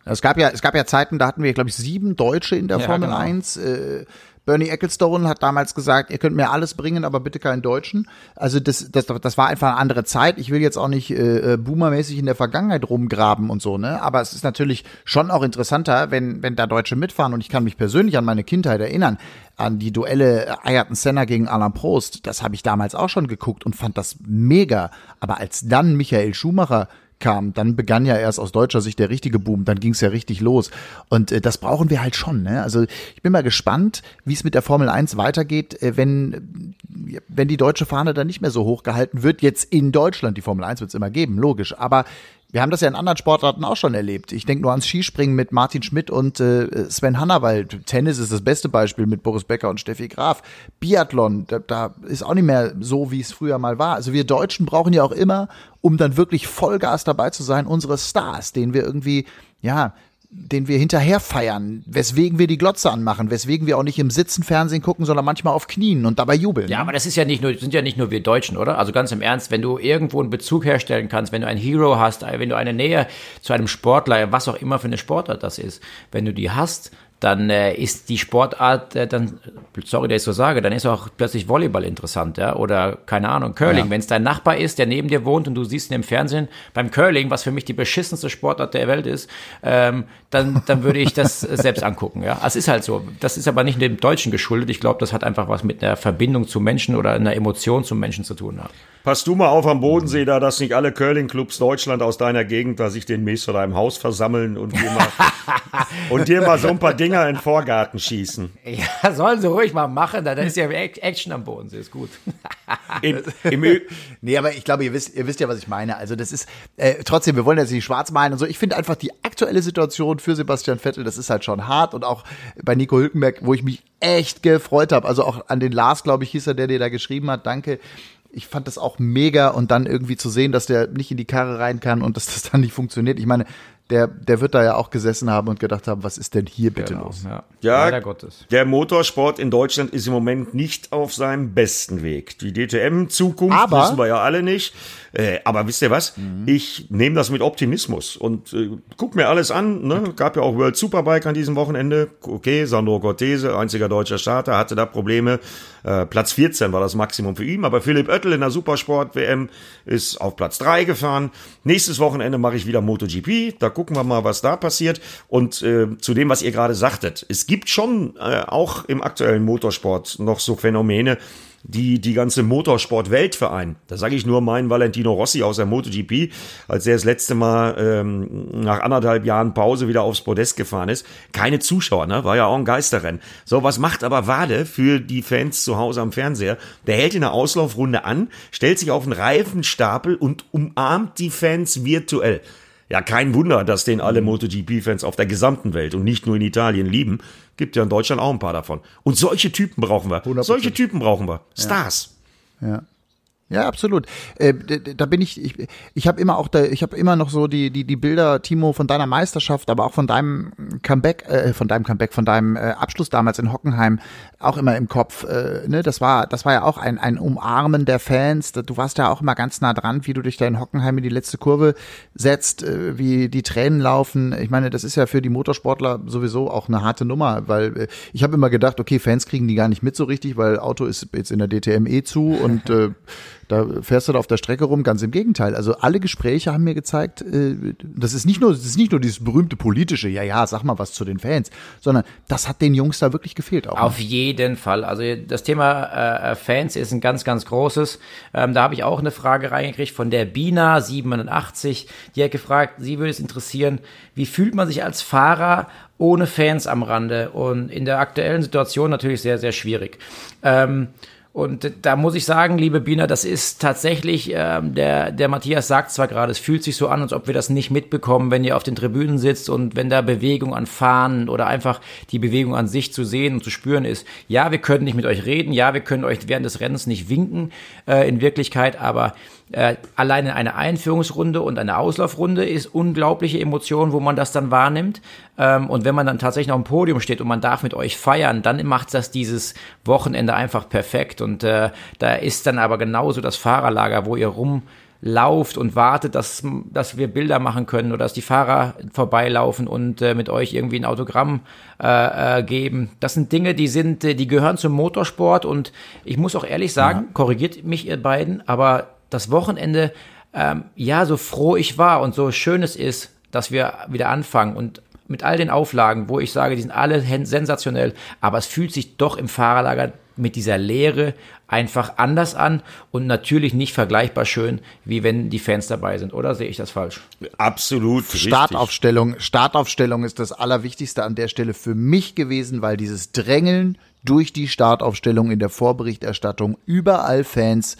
Es gab ja, es gab ja Zeiten, da hatten wir, glaube ich, sieben Deutsche in der ja, Formel genau. 1. Äh, Bernie Ecclestone hat damals gesagt, ihr könnt mir alles bringen, aber bitte keinen Deutschen. Also das, das, das war einfach eine andere Zeit. Ich will jetzt auch nicht äh, äh, boomermäßig in der Vergangenheit rumgraben und so, ne? Aber es ist natürlich schon auch interessanter, wenn, wenn da Deutsche mitfahren. Und ich kann mich persönlich an meine Kindheit erinnern, an die Duelle Ayrton Senna gegen Alain Prost. Das habe ich damals auch schon geguckt und fand das mega. Aber als dann Michael Schumacher kam, dann begann ja erst aus deutscher Sicht der richtige Boom, dann ging es ja richtig los. Und äh, das brauchen wir halt schon. Ne? Also ich bin mal gespannt, wie es mit der Formel 1 weitergeht, äh, wenn, wenn die deutsche Fahne dann nicht mehr so hoch gehalten wird. Jetzt in Deutschland, die Formel 1 wird es immer geben, logisch. Aber wir haben das ja in anderen Sportarten auch schon erlebt. Ich denke nur ans Skispringen mit Martin Schmidt und äh, Sven Hannawald. Tennis ist das beste Beispiel mit Boris Becker und Steffi Graf. Biathlon, da, da ist auch nicht mehr so, wie es früher mal war. Also wir Deutschen brauchen ja auch immer, um dann wirklich Vollgas dabei zu sein, unsere Stars, denen wir irgendwie, ja, den wir hinterher feiern, weswegen wir die Glotze anmachen, weswegen wir auch nicht im Sitzen Fernsehen gucken, sondern manchmal auf Knien und dabei jubeln. Ja, aber das ist ja nicht nur, sind ja nicht nur wir Deutschen, oder? Also ganz im Ernst, wenn du irgendwo einen Bezug herstellen kannst, wenn du ein Hero hast, wenn du eine Nähe zu einem Sportler, was auch immer für eine Sportart das ist, wenn du die hast, dann äh, ist die Sportart äh, dann, sorry, dass ich so sage, dann ist auch plötzlich Volleyball interessant, ja, oder keine Ahnung, Curling. Ja. Wenn es dein Nachbar ist, der neben dir wohnt und du siehst ihn im Fernsehen beim Curling, was für mich die beschissenste Sportart der Welt ist, ähm, dann, dann würde ich das selbst angucken, ja. Es ist halt so. Das ist aber nicht dem Deutschen geschuldet. Ich glaube, das hat einfach was mit einer Verbindung zu Menschen oder einer Emotion zum Menschen zu tun. Ja. Pass du mal auf am Bodensee da, dass nicht alle Curling-Clubs Deutschland aus deiner Gegend da sich den Mist vor deinem Haus versammeln und dir mal, und dir mal so ein paar Dinger in den Vorgarten schießen. Ja, sollen sie ruhig mal machen, da ist ja Action am Bodensee, ist gut. In, im nee, aber ich glaube, ihr wisst, ihr wisst ja, was ich meine. Also das ist, äh, trotzdem, wir wollen jetzt nicht schwarz malen und so. Ich finde einfach die aktuelle Situation für Sebastian Vettel, das ist halt schon hart und auch bei Nico Hülkenberg, wo ich mich echt gefreut habe. Also auch an den Lars, glaube ich, hieß er, der dir da geschrieben hat. Danke ich fand das auch mega und dann irgendwie zu sehen, dass der nicht in die Karre rein kann und dass das dann nicht funktioniert. Ich meine, der, der wird da ja auch gesessen haben und gedacht haben, was ist denn hier bitte genau, los? Ja, ja Gottes. der Motorsport in Deutschland ist im Moment nicht auf seinem besten Weg. Die DTM-Zukunft wissen wir ja alle nicht. Äh, aber wisst ihr was? Mhm. Ich nehme das mit Optimismus und äh, guck mir alles an. Ne? Gab ja auch World Superbike an diesem Wochenende. Okay, Sandro Cortese, einziger deutscher Starter, hatte da Probleme. Äh, Platz 14 war das Maximum für ihn. Aber Philipp Oettel in der Supersport-WM ist auf Platz 3 gefahren. Nächstes Wochenende mache ich wieder MotoGP. Da gucken wir mal, was da passiert. Und äh, zu dem, was ihr gerade sagtet. Es gibt schon äh, auch im aktuellen Motorsport noch so Phänomene, die die ganze Motorsport-Welt Da sage ich nur meinen Valentino Rossi aus der MotoGP, als er das letzte Mal ähm, nach anderthalb Jahren Pause wieder aufs Podest gefahren ist. Keine Zuschauer, ne? War ja auch ein Geisterrennen. So, was macht aber Wade für die Fans zu Hause am Fernseher? Der hält in der Auslaufrunde an, stellt sich auf einen Reifenstapel und umarmt die Fans virtuell. Ja, kein Wunder, dass den alle MotoGP-Fans auf der gesamten Welt und nicht nur in Italien lieben. Gibt ja in Deutschland auch ein paar davon. Und solche Typen brauchen wir. 100%. Solche Typen brauchen wir. Stars. Ja. ja. Ja, absolut. Äh, da bin ich, ich, ich habe immer auch, da, ich habe immer noch so die, die, die Bilder, Timo, von deiner Meisterschaft, aber auch von deinem Comeback, äh, von deinem Comeback, von deinem äh, Abschluss damals in Hockenheim auch immer im Kopf. Äh, ne, das war, das war ja auch ein, ein Umarmen der Fans. Du warst ja auch immer ganz nah dran, wie du dich da in Hockenheim in die letzte Kurve setzt, äh, wie die Tränen laufen. Ich meine, das ist ja für die Motorsportler sowieso auch eine harte Nummer, weil ich habe immer gedacht, okay, Fans kriegen die gar nicht mit so richtig, weil Auto ist jetzt in der DTM eh zu und Da fährst du da auf der Strecke rum, ganz im Gegenteil. Also alle Gespräche haben mir gezeigt, äh, das ist nicht nur, das ist nicht nur dieses berühmte politische, ja, ja, sag mal was zu den Fans, sondern das hat den Jungs da wirklich gefehlt auch. Auf jeden Fall. Also das Thema äh, Fans ist ein ganz, ganz großes. Ähm, da habe ich auch eine Frage reingekriegt von der Bina 87. Die hat gefragt, sie würde es interessieren, wie fühlt man sich als Fahrer ohne Fans am Rande? Und in der aktuellen Situation natürlich sehr, sehr schwierig. Ähm, und da muss ich sagen, liebe Bina, das ist tatsächlich, ähm, der, der Matthias sagt zwar gerade, es fühlt sich so an, als ob wir das nicht mitbekommen, wenn ihr auf den Tribünen sitzt und wenn da Bewegung an Fahnen oder einfach die Bewegung an sich zu sehen und zu spüren ist. Ja, wir können nicht mit euch reden, ja, wir können euch während des Rennens nicht winken äh, in Wirklichkeit, aber äh, alleine eine Einführungsrunde und eine Auslaufrunde ist unglaubliche Emotion, wo man das dann wahrnimmt. Ähm, und wenn man dann tatsächlich auf dem Podium steht und man darf mit euch feiern, dann macht das dieses Wochenende einfach perfekt. Und äh, da ist dann aber genauso das Fahrerlager, wo ihr rumlauft und wartet, dass, dass wir Bilder machen können oder dass die Fahrer vorbeilaufen und äh, mit euch irgendwie ein Autogramm äh, äh, geben. Das sind Dinge, die sind, äh, die gehören zum Motorsport und ich muss auch ehrlich sagen, ja. korrigiert mich ihr beiden, aber das Wochenende, ähm, ja, so froh ich war und so schön es ist, dass wir wieder anfangen und mit all den Auflagen, wo ich sage, die sind alle sensationell, aber es fühlt sich doch im Fahrerlager mit dieser Leere einfach anders an und natürlich nicht vergleichbar schön, wie wenn die Fans dabei sind. Oder sehe ich das falsch? Absolut. Startaufstellung. Startaufstellung ist das Allerwichtigste an der Stelle für mich gewesen, weil dieses Drängeln durch die Startaufstellung in der Vorberichterstattung überall Fans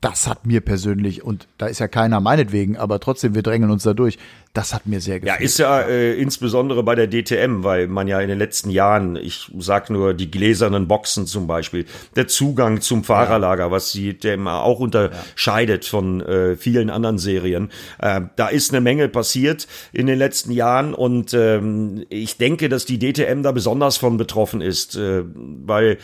das hat mir persönlich, und da ist ja keiner meinetwegen, aber trotzdem, wir drängen uns da durch, das hat mir sehr gefallen. Ja, ist ja äh, insbesondere bei der DTM, weil man ja in den letzten Jahren, ich sag nur die gläsernen Boxen zum Beispiel, der Zugang zum Fahrerlager, ja. was die DTM auch unterscheidet ja. von äh, vielen anderen Serien. Äh, da ist eine Menge passiert in den letzten Jahren und ähm, ich denke, dass die DTM da besonders von betroffen ist, äh, weil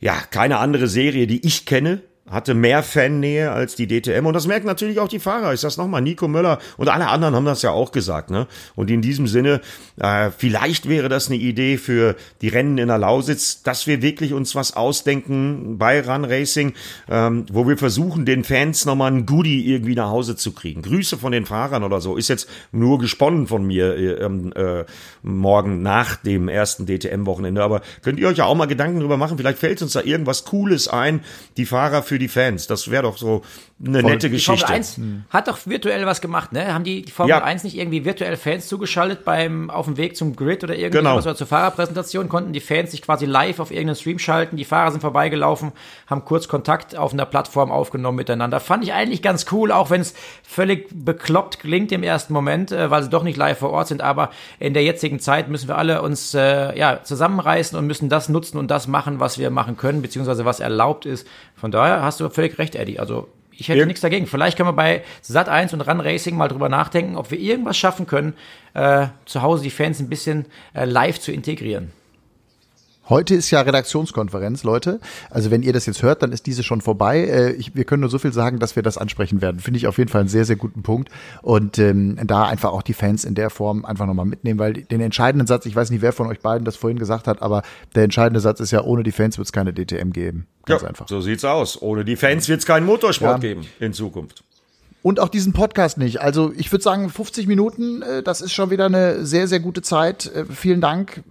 ja, keine andere Serie, die ich kenne, hatte mehr Fannähe als die DTM und das merken natürlich auch die Fahrer. Ich sag's nochmal, Nico Möller und alle anderen haben das ja auch gesagt. Ne? Und in diesem Sinne, äh, vielleicht wäre das eine Idee für die Rennen in der Lausitz, dass wir wirklich uns was ausdenken bei Run Racing, ähm, wo wir versuchen, den Fans nochmal ein Goodie irgendwie nach Hause zu kriegen. Grüße von den Fahrern oder so. Ist jetzt nur gesponnen von mir äh, ähm, äh, morgen nach dem ersten DTM-Wochenende. Aber könnt ihr euch ja auch mal Gedanken drüber machen. Vielleicht fällt uns da irgendwas Cooles ein, die Fahrer für für die Fans. Das wäre doch so eine Voll. nette Geschichte. Die Formel 1 hm. hat doch virtuell was gemacht, ne? Haben die, die Formel ja. 1 nicht irgendwie virtuell Fans zugeschaltet beim auf dem Weg zum Grid oder irgendwas genau. oder zur Fahrerpräsentation? Konnten die Fans sich quasi live auf irgendeinen Stream schalten? Die Fahrer sind vorbeigelaufen, haben kurz Kontakt auf einer Plattform aufgenommen miteinander. Fand ich eigentlich ganz cool, auch wenn es völlig bekloppt klingt im ersten Moment, äh, weil sie doch nicht live vor Ort sind. Aber in der jetzigen Zeit müssen wir alle uns äh, ja zusammenreißen und müssen das nutzen und das machen, was wir machen können, beziehungsweise was erlaubt ist. Von daher hast du völlig recht, Eddie. Also ich hätte ja. nichts dagegen. Vielleicht können wir bei Sat 1 und Run Racing mal drüber nachdenken, ob wir irgendwas schaffen können, äh, zu Hause die Fans ein bisschen äh, live zu integrieren. Heute ist ja Redaktionskonferenz, Leute. Also wenn ihr das jetzt hört, dann ist diese schon vorbei. Äh, ich, wir können nur so viel sagen, dass wir das ansprechen werden. Finde ich auf jeden Fall einen sehr, sehr guten Punkt. Und ähm, da einfach auch die Fans in der Form einfach nochmal mitnehmen, weil den entscheidenden Satz, ich weiß nicht, wer von euch beiden das vorhin gesagt hat, aber der entscheidende Satz ist ja, ohne die Fans wird es keine DTM geben. Ganz ja, einfach. So sieht's aus. Ohne die Fans wird es keinen Motorsport ja. geben in Zukunft und auch diesen Podcast nicht. Also ich würde sagen, 50 Minuten, äh, das ist schon wieder eine sehr, sehr gute Zeit. Äh, vielen Dank.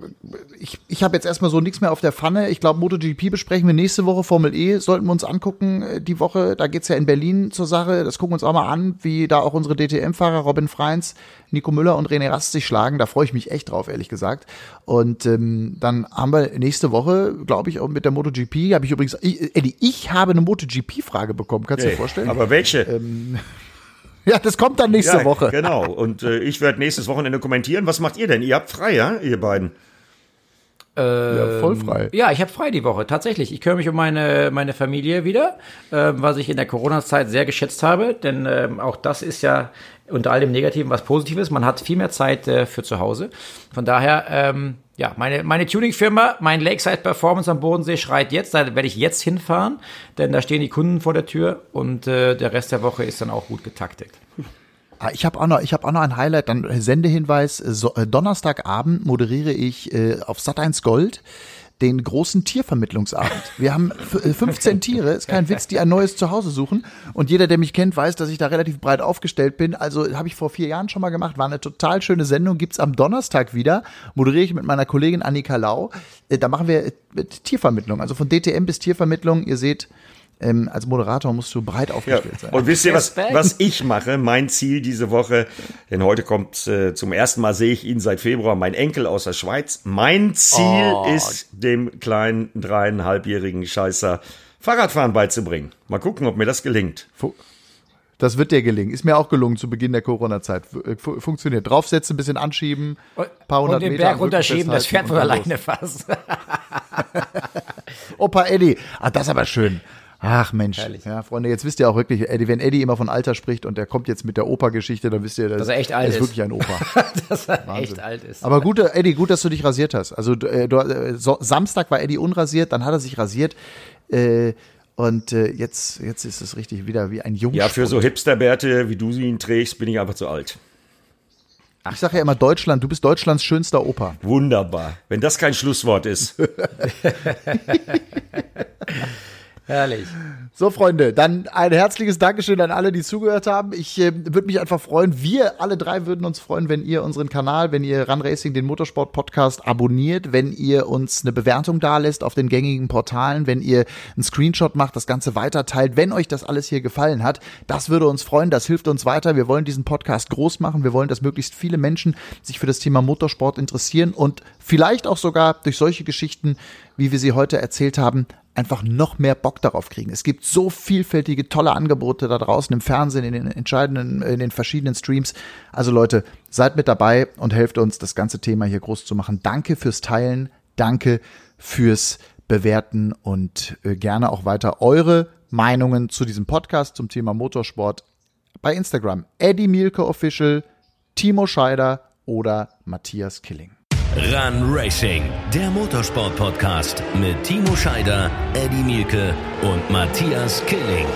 Ich, ich habe jetzt erstmal so nichts mehr auf der Pfanne. Ich glaube, MotoGP besprechen wir nächste Woche. Formel E sollten wir uns angucken äh, die Woche. Da geht's ja in Berlin zur Sache. Das gucken wir uns auch mal an, wie da auch unsere DTM-Fahrer Robin Freins, Nico Müller und René Rast sich schlagen. Da freue ich mich echt drauf, ehrlich gesagt. Und ähm, dann haben wir nächste Woche, glaube ich, auch mit der MotoGP, habe ich übrigens, ich, Eddie, ich habe eine MotoGP-Frage bekommen. Kannst du dir vorstellen? Aber welche? Ähm, Ja, das kommt dann nächste ja, Woche. Genau. Und äh, ich werde nächstes Wochenende kommentieren. Was macht ihr denn? Ihr habt frei, ja, ihr beiden? Ähm, ja, voll frei. Ja, ich habe frei die Woche, tatsächlich. Ich kümmere mich um meine, meine Familie wieder, äh, was ich in der Corona-Zeit sehr geschätzt habe, denn äh, auch das ist ja unter all dem Negativen was Positives. Man hat viel mehr Zeit äh, für zu Hause. Von daher, ähm, ja, meine, meine Tuning-Firma, mein Lakeside Performance am Bodensee schreit jetzt. Da werde ich jetzt hinfahren, denn da stehen die Kunden vor der Tür und äh, der Rest der Woche ist dann auch gut getaktet. Ah, ich habe auch noch, ich habe auch noch ein Highlight, dann Sendehinweis. So, äh, Donnerstagabend moderiere ich äh, auf Sat1 Gold den großen Tiervermittlungsabend. Wir haben 15 Tiere, ist kein Witz, die ein neues Zuhause suchen. Und jeder, der mich kennt, weiß, dass ich da relativ breit aufgestellt bin. Also habe ich vor vier Jahren schon mal gemacht, war eine total schöne Sendung, gibt's am Donnerstag wieder. Moderiere ich mit meiner Kollegin Annika Lau. Äh, da machen wir Tiervermittlung, also von DTM bis Tiervermittlung. Ihr seht, ähm, als Moderator musst du breit aufgestellt ja. sein. Und wisst ihr, was, was ich mache? Mein Ziel diese Woche, denn heute kommt äh, zum ersten Mal, sehe ich ihn seit Februar, mein Enkel aus der Schweiz. Mein Ziel oh. ist, dem kleinen dreieinhalbjährigen Scheißer Fahrradfahren beizubringen. Mal gucken, ob mir das gelingt. Das wird dir gelingen. Ist mir auch gelungen zu Beginn der Corona-Zeit. Äh, funktioniert. Draufsetzen, ein bisschen anschieben, ein paar hundert und den Meter Berg runterschieben, das fährt wohl alleine fast. Opa Eddie. Ah, das ist aber schön. Ach Mensch, Herrlich. ja, Freunde, jetzt wisst ihr auch wirklich, Eddie, wenn Eddie immer von Alter spricht und der kommt jetzt mit der Opa-Geschichte, dann wisst ihr, das, dass er echt alt ist. ist wirklich ein Opa. dass er Wahnsinn. echt alt ist. Aber gut, Eddie, gut, dass du dich rasiert hast. Also äh, du, äh, so, Samstag war Eddie unrasiert, dann hat er sich rasiert. Äh, und äh, jetzt, jetzt ist es richtig wieder wie ein Jungs. Ja, für so Hipsterbärte, wie du sie ihn trägst, bin ich einfach zu alt. Ich sage ja immer Deutschland, du bist Deutschlands schönster Opa. Wunderbar. Wenn das kein Schlusswort ist. Herrlich. So, Freunde, dann ein herzliches Dankeschön an alle, die zugehört haben. Ich äh, würde mich einfach freuen. Wir alle drei würden uns freuen, wenn ihr unseren Kanal, wenn ihr Run Racing, den Motorsport-Podcast abonniert, wenn ihr uns eine Bewertung dalässt auf den gängigen Portalen, wenn ihr einen Screenshot macht, das Ganze weiterteilt, wenn euch das alles hier gefallen hat. Das würde uns freuen, das hilft uns weiter. Wir wollen diesen Podcast groß machen. Wir wollen, dass möglichst viele Menschen sich für das Thema Motorsport interessieren und vielleicht auch sogar durch solche Geschichten, wie wir sie heute erzählt haben, einfach noch mehr Bock darauf kriegen. Es gibt so vielfältige, tolle Angebote da draußen im Fernsehen, in den entscheidenden, in den verschiedenen Streams. Also Leute, seid mit dabei und helft uns, das ganze Thema hier groß zu machen. Danke fürs Teilen, danke fürs Bewerten und äh, gerne auch weiter eure Meinungen zu diesem Podcast zum Thema Motorsport bei Instagram. Eddie Mielke Official, Timo Scheider oder Matthias Killing. Run Racing, der Motorsport-Podcast mit Timo Scheider, Eddie Mielke und Matthias Killing.